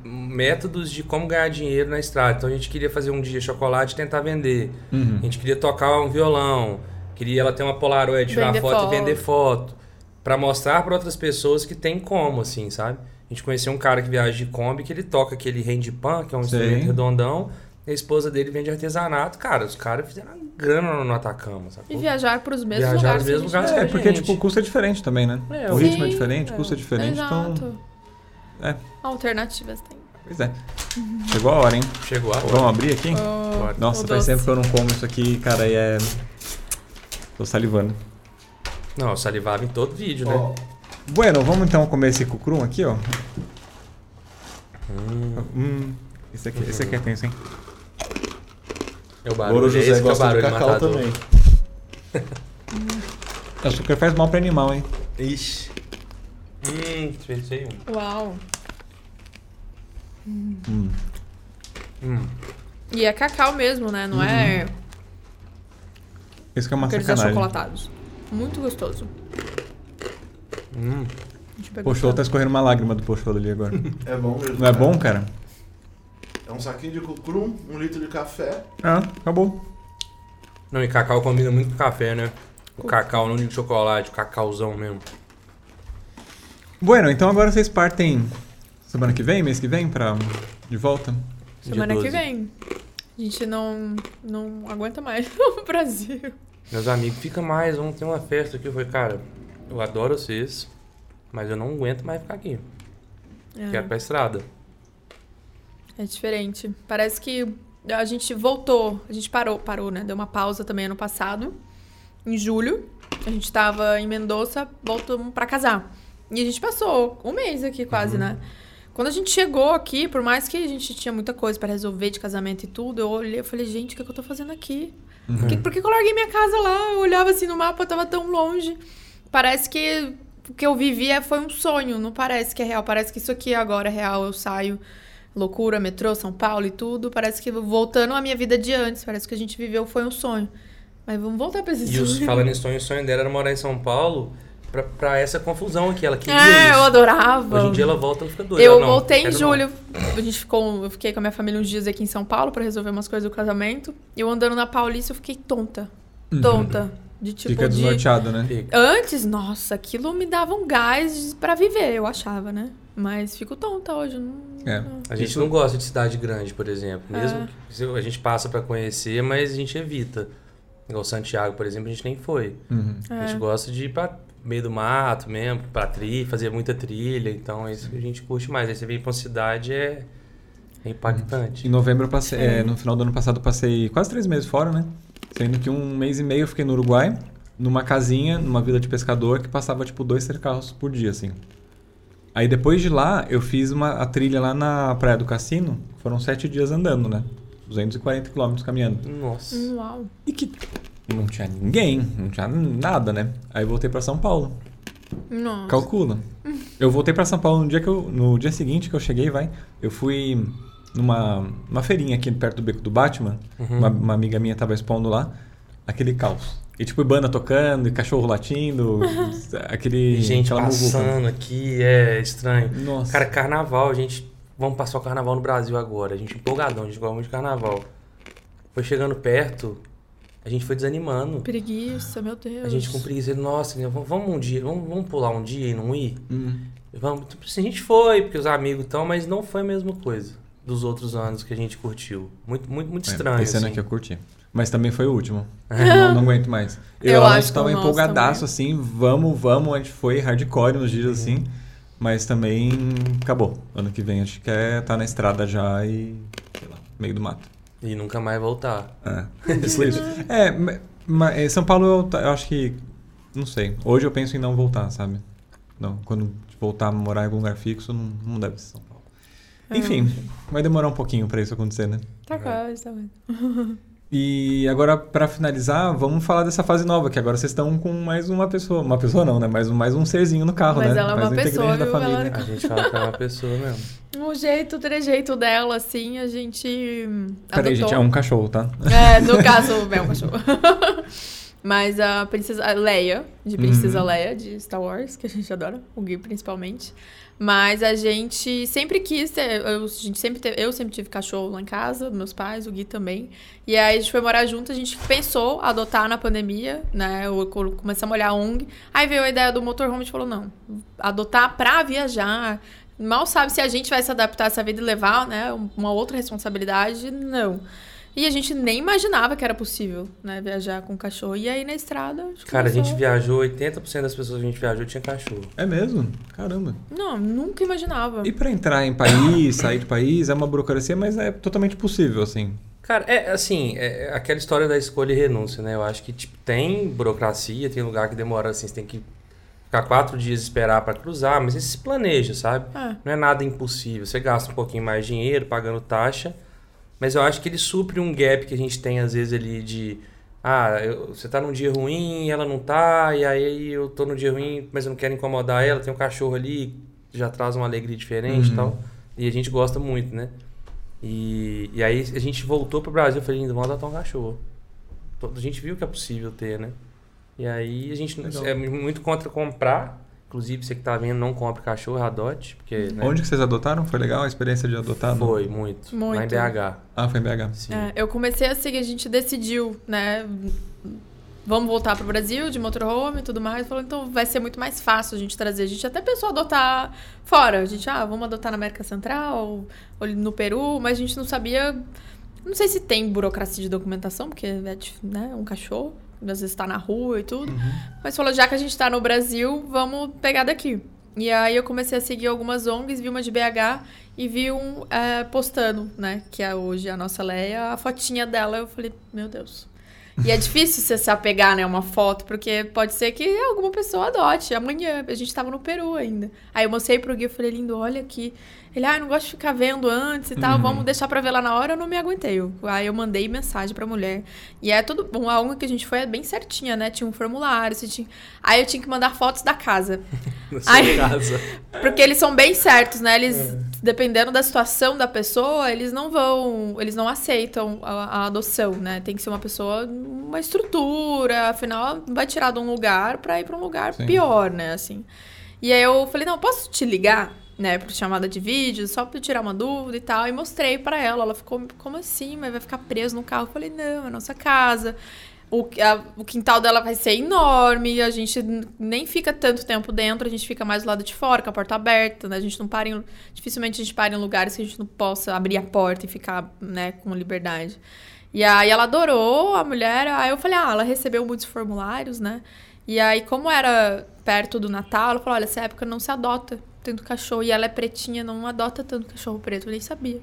métodos de como ganhar dinheiro na estrada. Então a gente queria fazer um dia chocolate e tentar vender. Uhum. A gente queria tocar um violão, queria ela ter uma Polaroid, tirar Vender foto, foto. e vender foto. Pra mostrar pra outras pessoas que tem como, assim, sabe? A gente conheceu um cara que viaja de Kombi, que ele toca aquele handpan, que é um Sei. instrumento redondão. E a esposa dele vende artesanato. Cara, os caras fizeram uma grana no, Atacama, sabe? E viajar pros mesmos Viajar lugares. mesmos lugares. É, porque, gente. tipo, o custo é diferente também, né? É, o sim, ritmo é diferente, o é. custo é diferente, então... Exato. É. Alternativas tem. Pois é. Chegou a hora, hein? Chegou a hora. Vamos abrir aqui? Oh. Nossa, faz tempo que eu não como isso aqui, cara, e é... Tô salivando. Não, eu salivava em todo vídeo, né? Ó, Bueno, vamos então comer esse cucrum aqui, ó. Hum, esse aqui, esse aqui é tenso, hein? É o Ouro barulho, José esse é o gosta de barulho cacau matador. também. Açúcar faz mal pra animal, hein? Ixi. Hum, aí um. Uau. Hum. Hum. E é cacau mesmo, né? Não é Isso que é uma aqueles sacanagem. achocolatados. Muito gostoso. Hum. A gente pegou Pocholo tá escorrendo uma lágrima do Pocholo ali agora. É bom mesmo. Não é cara. bom, cara? É um saquinho de cucrum, um litro de café. Ah, acabou. Não, e cacau combina muito com café, né? O cacau, não de chocolate, o cacauzão mesmo. Bueno, então agora vocês partem semana que vem, mês que vem, pra... de volta? Semana que 12. vem. A gente não, não aguenta mais o Brasil. Meus amigos, fica mais, vamos ter uma festa aqui. Eu falei, cara, eu adoro vocês, mas eu não aguento mais ficar aqui. Quero ir pra estrada. É diferente. Parece que a gente voltou, a gente parou, parou, né? Deu uma pausa também ano passado, em julho. A gente tava em Mendoza, voltamos pra casar. E a gente passou um mês aqui quase, né? Quando a gente chegou aqui, por mais que a gente tinha muita coisa pra resolver de casamento e tudo, eu olhei e falei, gente, o que, que eu tô fazendo aqui? Por, que, por que que eu larguei minha casa lá? Eu olhava assim no mapa, eu tava tão longe. Parece que o que eu vivia foi um sonho, não parece que é real. Parece que isso aqui agora é real. Eu saio, loucura, metrô, São Paulo e tudo. Parece que voltando à minha vida de antes, parece que a gente viveu foi um sonho. Mas vamos voltar pra esse E sonho. falando em sonho, o sonho dela era morar em São Paulo pra, pra essa confusão aqui. Ela queria É, isso. eu adorava. Hoje em dia ela volta e fica doida. Eu não, voltei em não. julho. A gente ficou, eu fiquei com a minha família uns dias aqui em São Paulo pra resolver umas coisas do casamento. E eu andando na Paulista, eu fiquei tonta. Tonta. De tipo Fica de desnorteado, né? Fica. Antes, nossa, aquilo me dava um gás pra viver, eu achava, né? Mas fico tonta hoje. Não, É. não. A gente Isso- não gosta de cidade grande, por exemplo. Mesmo É. que se- a gente passa pra conhecer, mas a gente evita. Igual Santiago, por exemplo, a gente nem foi. Uhum. A gente É. gosta de ir pra meio do mato mesmo, pra trilha, fazer muita trilha. Então é isso que a gente curte mais. Aí você vem pra uma cidade é, é impactante. Em novembro eu passei, É. é, no final do ano passado eu passei quase três meses fora, né? Sendo que um mês e meio eu fiquei no Uruguai, numa casinha, numa vila de pescador que passava tipo dois, três carros por dia, assim. Aí depois de lá, eu fiz uma, a trilha lá na Praia do Cassino, foram sete dias andando, né? 240 quilômetros caminhando. Nossa. Uau. E que não tinha ninguém, não tinha nada, né? Aí eu voltei pra São Paulo. Nossa. Calcula. Eu voltei pra São Paulo no dia que eu, no dia seguinte que eu cheguei, vai. Eu fui numa uma feirinha aqui perto do beco do Batman. Uhum. Uma, uma amiga minha tava expondo lá aquele caos. E tipo banda tocando, e cachorro latindo, aquele E gente muvuca. passando aqui é estranho. Nossa. Cara, carnaval, a gente. Vamos passar o carnaval no Brasil agora. A gente empolgadão, a gente gosta muito de carnaval. Foi chegando perto, a gente foi desanimando. Preguiça, meu Deus. A gente com preguiça. Nossa, vamos, vamos um dia, vamos, vamos pular um dia e não ir? Hum. Vamos. Tipo, A gente foi, porque os amigos estão, mas não foi a mesma coisa dos outros anos que a gente curtiu. Muito, muito, muito É, estranho. Esse ano assim. aqui eu curti. Mas também foi o último. não, não aguento mais. Eu, Eu acho que tava empolgadaço, assim, vamos, vamos. A gente foi hardcore nos dias assim. Mas também acabou. Ano que vem acho que é tá na estrada já e. sei lá, meio do mato. E nunca mais voltar. É. Tipo isso. É, ma- ma- é, São Paulo eu, eu acho que. Não sei. Hoje eu penso em não voltar, sabe? Não, quando voltar a morar em algum lugar fixo, não, não deve ser São Paulo. Enfim, vai demorar um pouquinho pra isso acontecer, né? Tá quase, tá vendo? E agora, pra finalizar, vamos falar dessa fase nova, que agora vocês estão com mais uma pessoa. Uma pessoa não, né? Mais um, mais um serzinho no carro, Mas né? ela é mais uma um integrante pessoa, da viu? família. Ela- A gente fala que é uma pessoa mesmo. O jeito, o trejeito dela, assim, a gente. Peraí, gente, é um cachorro, tá? É, no caso, é um cachorro. Mas a princesa a Leia, de Princesa Uhum. Leia, de Star Wars, que a gente adora, o Gui principalmente. Mas a gente sempre quis ter, eu, sempre teve, eu sempre tive cachorro lá em casa, meus pais, o Gui também. E aí a gente foi morar junto, a gente pensou adotar na pandemia, né? Eu co- começamos a olhar a ONG. Aí veio a ideia do motorhome, a gente falou, não, adotar pra viajar. Mal sabe se a gente vai se adaptar a essa vida e levar, né, uma outra responsabilidade, não. E a gente nem imaginava que era possível, né, viajar com cachorro. E aí na estrada. gente Cara, a gente começou- viajou, 80% das pessoas que a gente viajou tinha cachorro. É mesmo? Caramba. Não, nunca imaginava. E pra entrar em país, sair de país, é uma burocracia, mas é totalmente possível, assim. Cara, é assim, é aquela história da escolha e renúncia, né? Eu acho que tipo, tem burocracia, tem lugar que demora assim, você tem que ficar quatro dias e esperar pra cruzar, mas você se planeja, sabe? É. Não é nada impossível. Você gasta um pouquinho mais de dinheiro pagando taxa, mas eu acho que ele supre um gap que a gente tem às vezes ali de ah, eu- você tá num dia ruim, ela não tá, e aí eu tô num dia ruim, mas eu não quero incomodar ela, tem um cachorro ali, já traz uma alegria diferente e Uhum. tal. E a gente gosta muito, né? E, e aí a gente voltou pro Brasil e falei, vamos adotar um cachorro. A gente viu que é possível ter, né? E aí a gente Legal. é muito contra comprar. Inclusive, você que tá vendo, não compre cachorro, adote. Porque, né, Onde que vocês adotaram? Foi legal a experiência de adotar? Foi, muito. Lá em Muito. BH. Ah, foi em BH. Sim. É, eu comecei a seguir, a gente decidiu, né? Vamos voltar pro Brasil de motorhome e tudo mais. Falou, então vai ser muito mais fácil a gente trazer. A gente até pensou adotar fora. A gente, ah, vamos adotar na América Central ou no Peru, mas a gente não sabia. Não sei se tem burocracia de documentação, porque é né, um cachorro, às vezes tá na rua e tudo. Mas falou, já que a gente tá no Brasil, vamos pegar daqui. E aí eu comecei a seguir algumas ONGs, vi uma de BH e vi um é, postando, né? Que é hoje a nossa Leia, a fotinha dela. Eu falei, meu Deus. E é difícil você se apegar, né, uma foto, porque pode ser que alguma pessoa adote. Amanhã, a gente tava no Peru ainda. Aí eu mostrei pro Gui, eu falei, lindo, olha aqui. Ele, ah, eu não gosto de ficar vendo antes e tal, Uhum. vamos deixar pra ver lá na hora. Eu não me aguentei. Eu- Aí eu mandei mensagem pra mulher. E é tudo, bom, a ONG que a gente foi é bem certinha, né? Tinha um formulário, você tinha... Aí eu tinha que mandar fotos da casa. Sua Ai. casa. Porque eles são bem certos, né? Eles, dependendo da situação da pessoa, eles não vão, eles não aceitam a, a adoção, né? Tem que ser uma pessoa, uma estrutura, afinal, vai tirar de um lugar pra ir pra um lugar Sim. pior, né? Assim. E aí eu falei, não, posso te ligar, né, por chamada de vídeo, só eu tirar uma dúvida e tal. E mostrei pra ela. Ela ficou, como assim? Mas vai ficar preso no carro? Eu falei, não, é nossa casa. O, a- o quintal dela vai ser enorme, a gente nem fica tanto tempo dentro, a gente fica mais do lado de fora, com a porta aberta, né? A gente não para em, dificilmente a gente para em lugares que a gente não possa abrir a porta e ficar, né, com liberdade. E aí ela adorou a mulher, aí eu falei, ah, ela recebeu muitos formulários, né? E aí, como era perto do Natal, ela falou, olha, essa época não se adota tanto cachorro, e ela é pretinha, não adota tanto cachorro preto, eu nem sabia.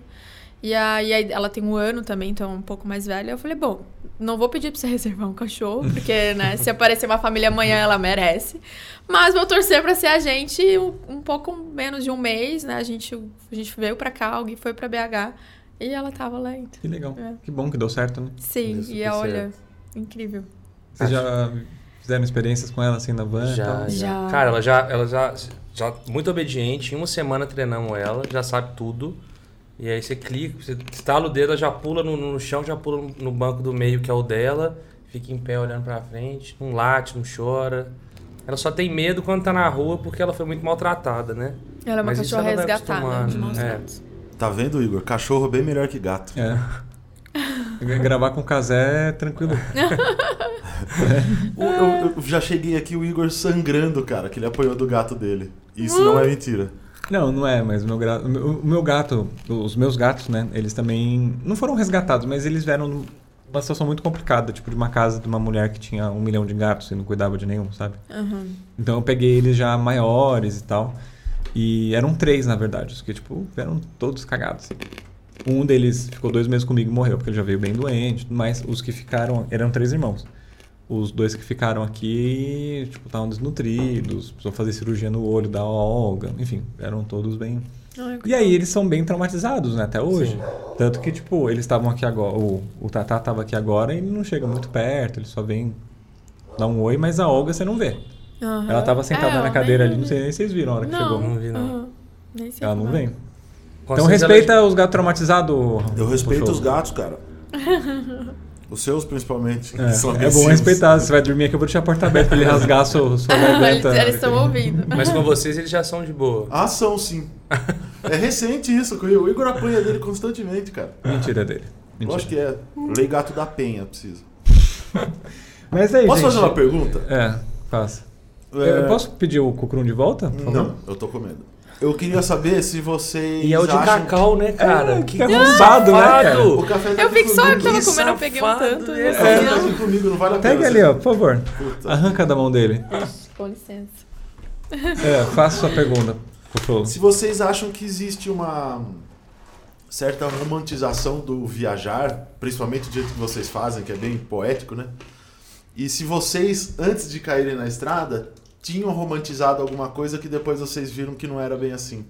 E aí, ela tem um ano também, então é um pouco mais velha. Eu falei, bom, não vou pedir pra você reservar um cachorro, porque, né, se aparecer uma família amanhã, ela merece. Mas vou torcer pra ser a gente um, um pouco menos de um mês, né? A gente, a gente veio pra cá, alguém foi pra BH e ela tava lá ainda. Que legal. É. Que bom que deu certo, né? Sim, Deu e super olha, certo. incrível. Vocês já fizeram experiências com ela assim na van? já. Já. Cara, ela já, ela já, já muito obediente. Em uma semana treinamos ela, já sabe tudo. E aí você clica, você estala o dedo, ela já pula no, no chão, já pula no, banco do meio que é o dela, fica em pé olhando pra frente, não late, não chora. Ela só tem medo quando tá na rua porque ela foi muito maltratada, né? Ela é uma Mas cachorra resgatada, acostumando, de maus é. Tá vendo, Igor? Cachorro é bem melhor que gato. É. Gravar com o Casé é tranquilo. O- Eu, eu já cheguei aqui o Igor sangrando, cara, que ele apanhou do gato dele. Isso não é mentira. Não, não é, mas o meu, gra- o meu- gato, os meus gatos, né, eles também não foram resgatados, mas eles vieram numa situação muito complicada, tipo de uma casa de uma mulher que tinha um milhão de gatos e não cuidava de nenhum, sabe? Aham. Então eu peguei eles já maiores e tal. E eram três, na verdade, os que, tipo, eram todos cagados. Um deles ficou dois meses comigo e morreu, porque ele já veio bem doente, mas os que ficaram, eram três irmãos. Os dois que ficaram aqui, tipo, estavam desnutridos, precisou fazer cirurgia no olho da Olga, enfim, eram todos bem, Ai, E aí eles são bem traumatizados, né, até hoje. Sim. Tanto que, tipo, eles estavam aqui agora, o, o Tatá tava aqui agora e ele não chega muito perto, ele só vem dar um oi, mas a Olga você não vê. Aham. Ela tava sentada É, na cadeira nem- ali, não sei nem se vocês viram a hora que Não, chegou. Não vi, não. aham. Nem sei Ela não é. vem. Então respeita ela- os gatos traumatizados. Eu respeito os gatos, cara. Os seus, principalmente. que são É, é bom respeitar. Você vai dormir aqui, eu vou deixar a porta aberta pra ele rasgar a sua, sua Eles garganta. eles estão ouvindo. Mas com vocês eles já são de boa. Ação, sim. É recente isso. O Igor apanha dele constantemente, cara. Mentira dele. Eu acho Mentira. que é. Lei gato da penha, precisa. Mas aí, Posso gente... fazer uma pergunta? É, faça. É, Eu posso pedir o Cucrum de volta? Não, eu tô com medo. Eu queria saber se vocês. E é o de acham... cacau, né, cara? É, que arrombado, né, cara? O café tá Eu vi que só eu tava comendo, eu peguei um tanto. você café tá comigo, não vale a pena. Pega ali, ó, por favor. Puta. Arranca da mão dele. Com licença. É, faça sua pergunta. Por favor. Se vocês acham que existe uma certa romantização do viajar, principalmente do jeito que vocês fazem, que é bem poético, né? E se vocês, antes de caírem na estrada, tinham romantizado alguma coisa que depois vocês viram que não era bem assim.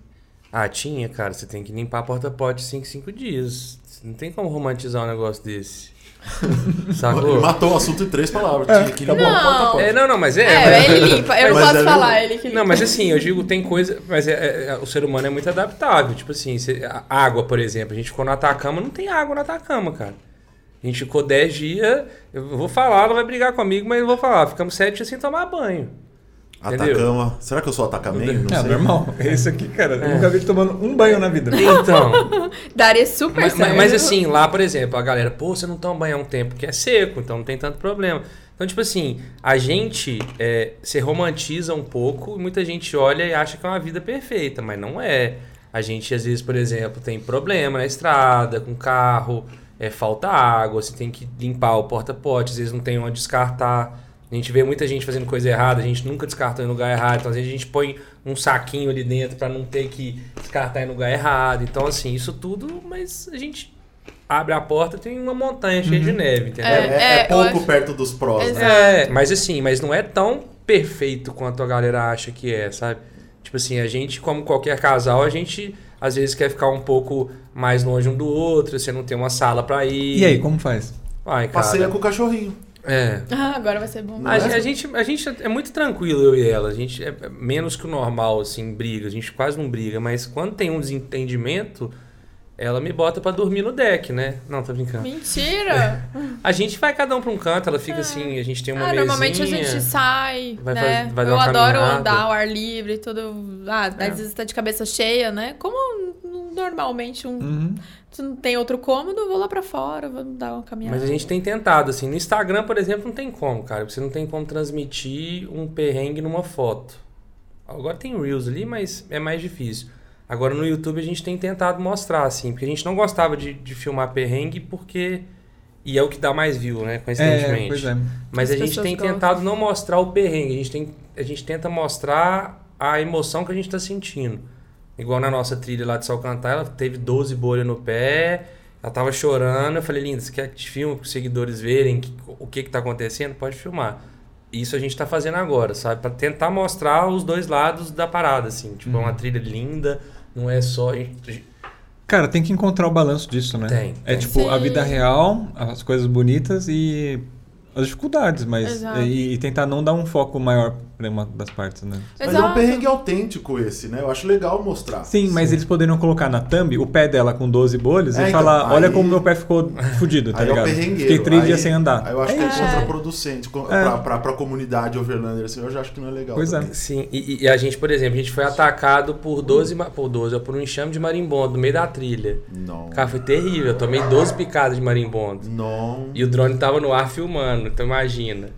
Ah, tinha, cara. Você tem que limpar a porta-pote 5, 5 dias. Não tem como romantizar um negócio desse. Ele Sacou? matou o assunto em três palavras. É, Tinha que limpar bom. o porta-pote. É, não, não, mas é. É, mas- ele limpa. Eu não Mas posso é falar, ele que limpa. Não, mas assim, eu digo, tem coisa. Mas é, é- é- o ser humano é muito adaptável. Tipo assim, a água, por exemplo. A gente ficou no Atacama, não tem água no Atacama, cara. A gente ficou 10 dias. Eu vou falar, ela vai brigar comigo, mas eu vou falar. Ficamos 7 dias sem tomar banho. Entendeu? Atacama. Será que eu sou atacamenho? Não É, sei. normal. Esse aqui, cara, eu nunca vi ele tomando um banho na vida. Então. Daria super mas, certo. mas- assim, lá, por exemplo, a galera, pô, você não toma banho há um tempo, porque é seco, então não tem tanto problema. Então, tipo assim, a gente é, se romantiza um pouco e muita gente olha e acha que é uma vida perfeita, mas não é. A gente, às vezes, por exemplo, tem problema na estrada, com carro, é, falta água, você tem que limpar o porta-pote, às vezes não tem onde descartar. A gente vê muita gente fazendo coisa errada, a gente nunca descarta em lugar errado, então às vezes a gente põe um saquinho ali dentro para não ter que descartar em lugar errado. Então, assim, isso tudo, mas a gente abre a porta tem uma montanha cheia de neve, entendeu? É, É, é- é pouco acho- perto dos prós, né? Exato. É, mas assim, mas não é tão perfeito quanto a galera acha que é, sabe? Tipo assim, a gente, como qualquer casal, a gente às vezes quer ficar um pouco mais longe um do outro, você não tem uma sala pra ir. E aí, como faz? Ai, cara. Passeia com o cachorrinho. É. Ah, agora vai ser bom. A, é? a gente, a gente é muito tranquilo, eu e ela. A gente é menos que o normal, assim, briga. A gente quase não briga, mas quando tem um desentendimento, ela me bota pra dormir no deck, né? Não, tô brincando. Mentira! A gente vai cada um pra um canto, ela fica assim, a gente tem uma Ah, mesinha. normalmente a gente sai, Vai né? vai dar eu uma adoro caminhada. andar ao ar livre e tudo. Ah, às É. vezes tá de cabeça cheia, né? Como normalmente um. Uhum. Se não tem outro cômodo, eu vou lá pra fora, vou dar uma caminhada. Mas a gente tem tentado, assim. No Instagram, por exemplo, não tem como, cara. Você não tem como transmitir um perrengue numa foto. Agora tem Reels ali, mas é mais difícil. Agora no YouTube a gente tem tentado mostrar, assim, porque a gente não gostava de, de filmar perrengue porque. E é o que dá mais view, né? É, Coincidentemente. pois é. Mas As a gente tem gostam. tentado não mostrar o perrengue, a gente, tem, a gente tenta mostrar a emoção que a gente tá sentindo. Igual na nossa trilha lá de Salcantay, ela teve 12 bolhas no pé, ela tava chorando, eu falei, linda, você quer que te filme para os seguidores verem que- o que que tá acontecendo? Pode filmar. Isso a gente tá fazendo agora, sabe? Pra tentar mostrar os dois lados da parada, assim. Tipo, é uma trilha linda, não é só... a gente- Cara, tem que encontrar o balanço disso, né? Tem, É tem. tipo a Sim. vida real, as coisas bonitas e as dificuldades, mas Exato. e, e tentar não dar um foco maior uma das partes, né? Mas é um perrengue autêntico esse, né? Eu acho legal mostrar. Sim, mas eles poderiam colocar na thumb o pé dela com 12 bolhas É, e então, falar, olha aí- como meu pé ficou fudido, tá Aí é o ligado? perrengueiro. Fiquei três Aí- dias sem andar. Aí eu acho que é, É. contraproducente. co- Pra, pra, pra comunidade overlander, assim, eu já acho que não é legal. Pois é. também. Sim, e, e a gente, por exemplo, a gente foi atacado por 12, ma- por 12, ó, por um enxame de marimbondo no meio da trilha. Não. Cara, foi terrível. Eu tomei 12 picadas de marimbondo. Não. E o drone tava no ar filmando, então imagina.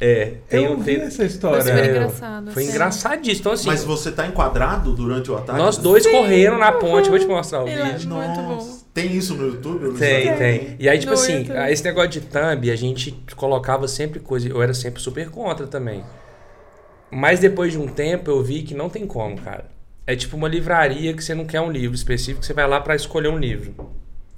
É, tem Eu um. vi Tem, essa história. Foi super é, engraçado, Foi assim. engraçadíssimo. Então, assim, Mas você tá enquadrado durante o ataque? nós dois correndo na ponte. Vou te mostrar o vídeo. muito bom. Tem isso no YouTube? Tem, tem. E aí, tipo No assim, YouTube. esse negócio de thumb, a gente colocava sempre coisa. Eu era sempre super contra também. Mas depois de um tempo eu vi que não tem como, cara. É tipo uma livraria que você não quer um livro específico, você vai lá pra escolher um livro.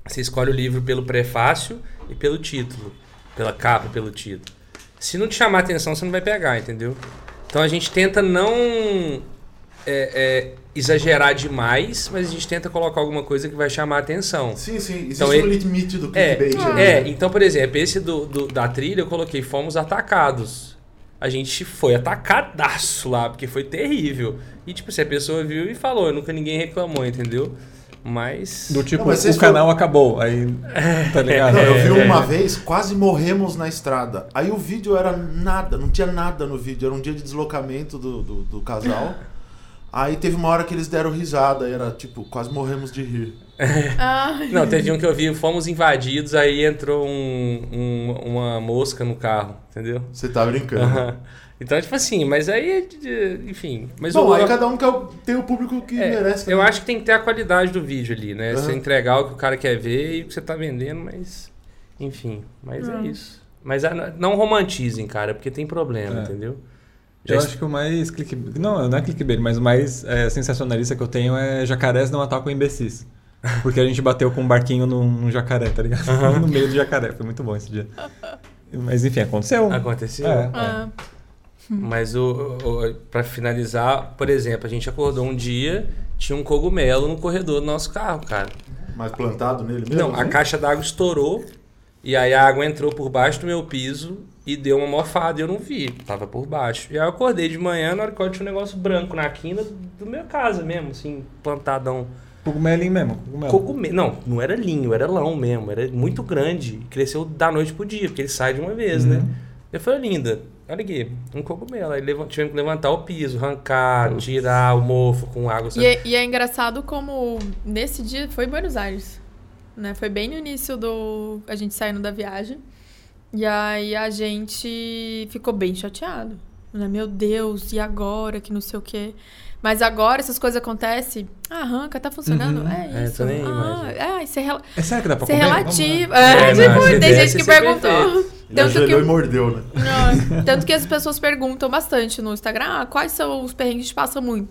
Você escolhe o livro pelo prefácio e pelo título. Pela capa, pelo título. Se não te chamar atenção, você não vai pegar, entendeu? Então a gente tenta não é, é, exagerar demais, mas a gente tenta colocar alguma coisa que vai chamar a atenção. Sim, sim. Existe Então, um ele- limite do É, clickbait. ali. é, então, por exemplo, esse do, do- da trilha eu coloquei fomos atacados. A gente foi atacadaço lá, porque foi terrível. E, tipo, se a pessoa viu e falou, nunca ninguém reclamou, entendeu? Mas. Do tipo, Não, mas o canal acabou. Aí, tá ligado? Não, eu vi é. uma vez, quase morremos na estrada. Aí o vídeo era nada, não tinha nada no vídeo. Era um dia de deslocamento do, do, do casal. Aí teve uma hora que eles deram risada, e era tipo, quase morremos de rir. Não, teve um que eu vi, fomos invadidos, aí entrou um- um- uma mosca no carro, entendeu? Você tá brincando. Então, tipo assim, mas aí, enfim. Mas Bom, o- aí cada um quer tem o público que É, merece. eu também. acho que tem que ter a qualidade do vídeo ali, né? Você Aham. entregar o que o cara quer ver e o que você tá vendendo, mas. Enfim, mas é Hum. isso. Mas não romantizem, cara, porque tem problema, É. entendeu? Eu Já acho que o mais clickbait. Não, não é clickbait, mas o mais é, sensacionalista que eu tenho é jacarés não atacam imbecis. Porque a gente bateu com um barquinho num, num jacaré, tá ligado? no meio do jacaré. Foi muito bom esse dia. Mas enfim, aconteceu. Aconteceu. É. ah, Mas o, o, para finalizar, por exemplo, a gente acordou um dia, tinha um cogumelo no corredor do nosso carro, cara. Mas plantado nele mesmo? Não, a assim? caixa d'água estourou e aí a água entrou por baixo do meu piso e deu uma mofada e eu não vi, tava por baixo. E aí eu acordei de manhã, na hora que eu tinha um negócio branco na quina do meu casa mesmo, assim, plantadão. Cogumelinho mesmo. Cogumelo. Cogumelo. Não, não era linho, era lão mesmo, era muito grande. Cresceu da noite pro dia, porque ele sai de uma vez, né? Eu falei, linda, olha aqui, um cogumelo. Aí leva- tivemos que levantar o piso, arrancar, tirar o mofo com água. E, é, e é engraçado como nesse dia foi em Buenos Aires, né? Foi bem no início do a gente saindo da viagem. E aí a gente ficou bem chateado, né? Meu Deus, e agora que não sei o quê. Mas agora essas coisas acontecem, ah, arranca, tá funcionando, Uhum. é É, isso. tô nem aí ah, é, isso é, rela É sério que dá pra isso é comer? Relativo. É, É, tipo, tem gente que perguntou. Ele Tanto que e mordeu, né? não, tanto que as pessoas perguntam bastante no Instagram, ah, quais são os perrengues que a gente passa muito.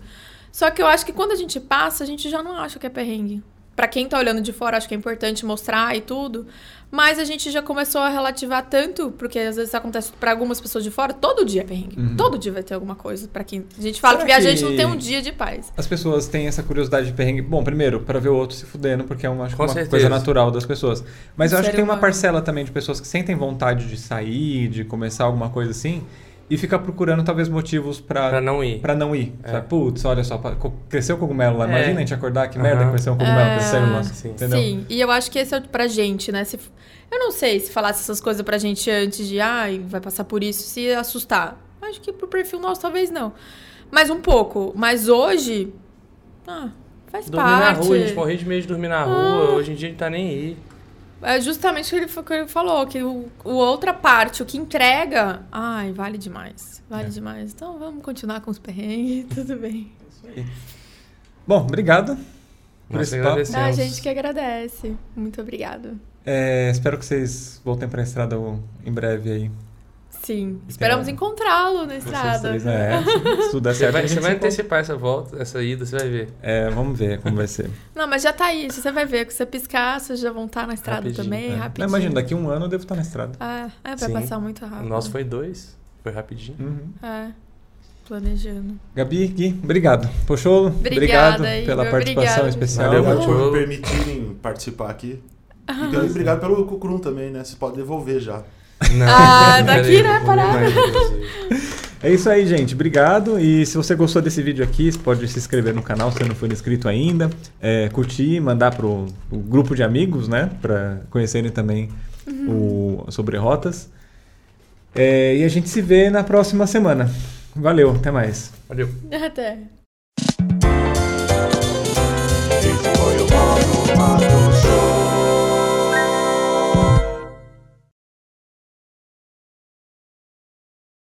Só que eu acho que quando a gente passa, a gente já não acha que é perrengue. Pra quem tá olhando de fora, acho que é importante mostrar e tudo. Mas a gente já começou a relativar tanto, porque às vezes acontece pra algumas pessoas de fora, todo dia é perrengue. Uhum. Todo dia vai ter alguma coisa pra quem. A gente fala Será que viajante que- não tem um dia de paz. As pessoas têm essa curiosidade de perrengue. Bom, primeiro, para ver o outro se fudendo, porque é uma, acho uma coisa natural das pessoas. Mas eu acho que tem uma parcela também de pessoas que sentem vontade de sair, de começar alguma coisa assim, e fica procurando talvez motivos Pra pra, não ir. pra não ir. É. Sabe? Putz, olha só, cresceu o cogumelo lá. É. Imagina a gente acordar, que merda Aham. que cresceu um cogumelo É. crescendo lá. Sim. Entendeu? Sim, e eu acho que esse é pra gente, né? Se, eu não sei se falasse essas coisas pra gente antes de, ai, vai passar por isso, se assustar. Acho que pro perfil nosso talvez não. Mas um pouco. Mas hoje, ah, faz Dormir parte. na rua, a gente morria de medo de dormir na rua, hoje em dia a gente tá nem aí. É justamente o que ele, que ele falou, que o, o outra parte, o que entrega, ai, vale demais. Vale É. demais. Então vamos continuar com os perrengues, tudo bem. Bom, obrigado por Nós esse que papo. agradecemos. Ah, a gente que agradece. Muito obrigada. É, espero que vocês voltem pra estrada em breve aí. Sim. Esperamos Então, encontrá-lo na Vocês estrada. três, é, se tudo der Você certo, vai, você vai se encontra. antecipar essa volta, essa ida, você vai ver. É, vamos ver como vai ser. Não, mas já tá aí. Você vai ver. Que você piscar, vocês já vão estar na estrada Rapidinho, também, É. rapidinho. Não, imagina, daqui a um ano eu devo estar na estrada. Ah, é, vai Sim. passar muito O rápido. nosso foi dois, foi rapidinho. Uhum. É, planejando. Gabi, Gui, obrigado. Pocholo, Obrigada, obrigado Igor, pela participação obrigada. especial. Valeu, Obrigado Valeu. por permitirem participar aqui. E também obrigado pelo Cucrum também, né? Você pode devolver já. Não, Ah, daqui, né, parada. É isso aí, gente. Obrigado. E se você gostou desse vídeo aqui, você pode se inscrever no canal se você não for inscrito ainda. É, curtir, mandar pro, pro grupo de amigos, né? Pra conhecerem também o sobre rotas. É, e a gente se vê na próxima semana. Valeu, até mais. Valeu. Até.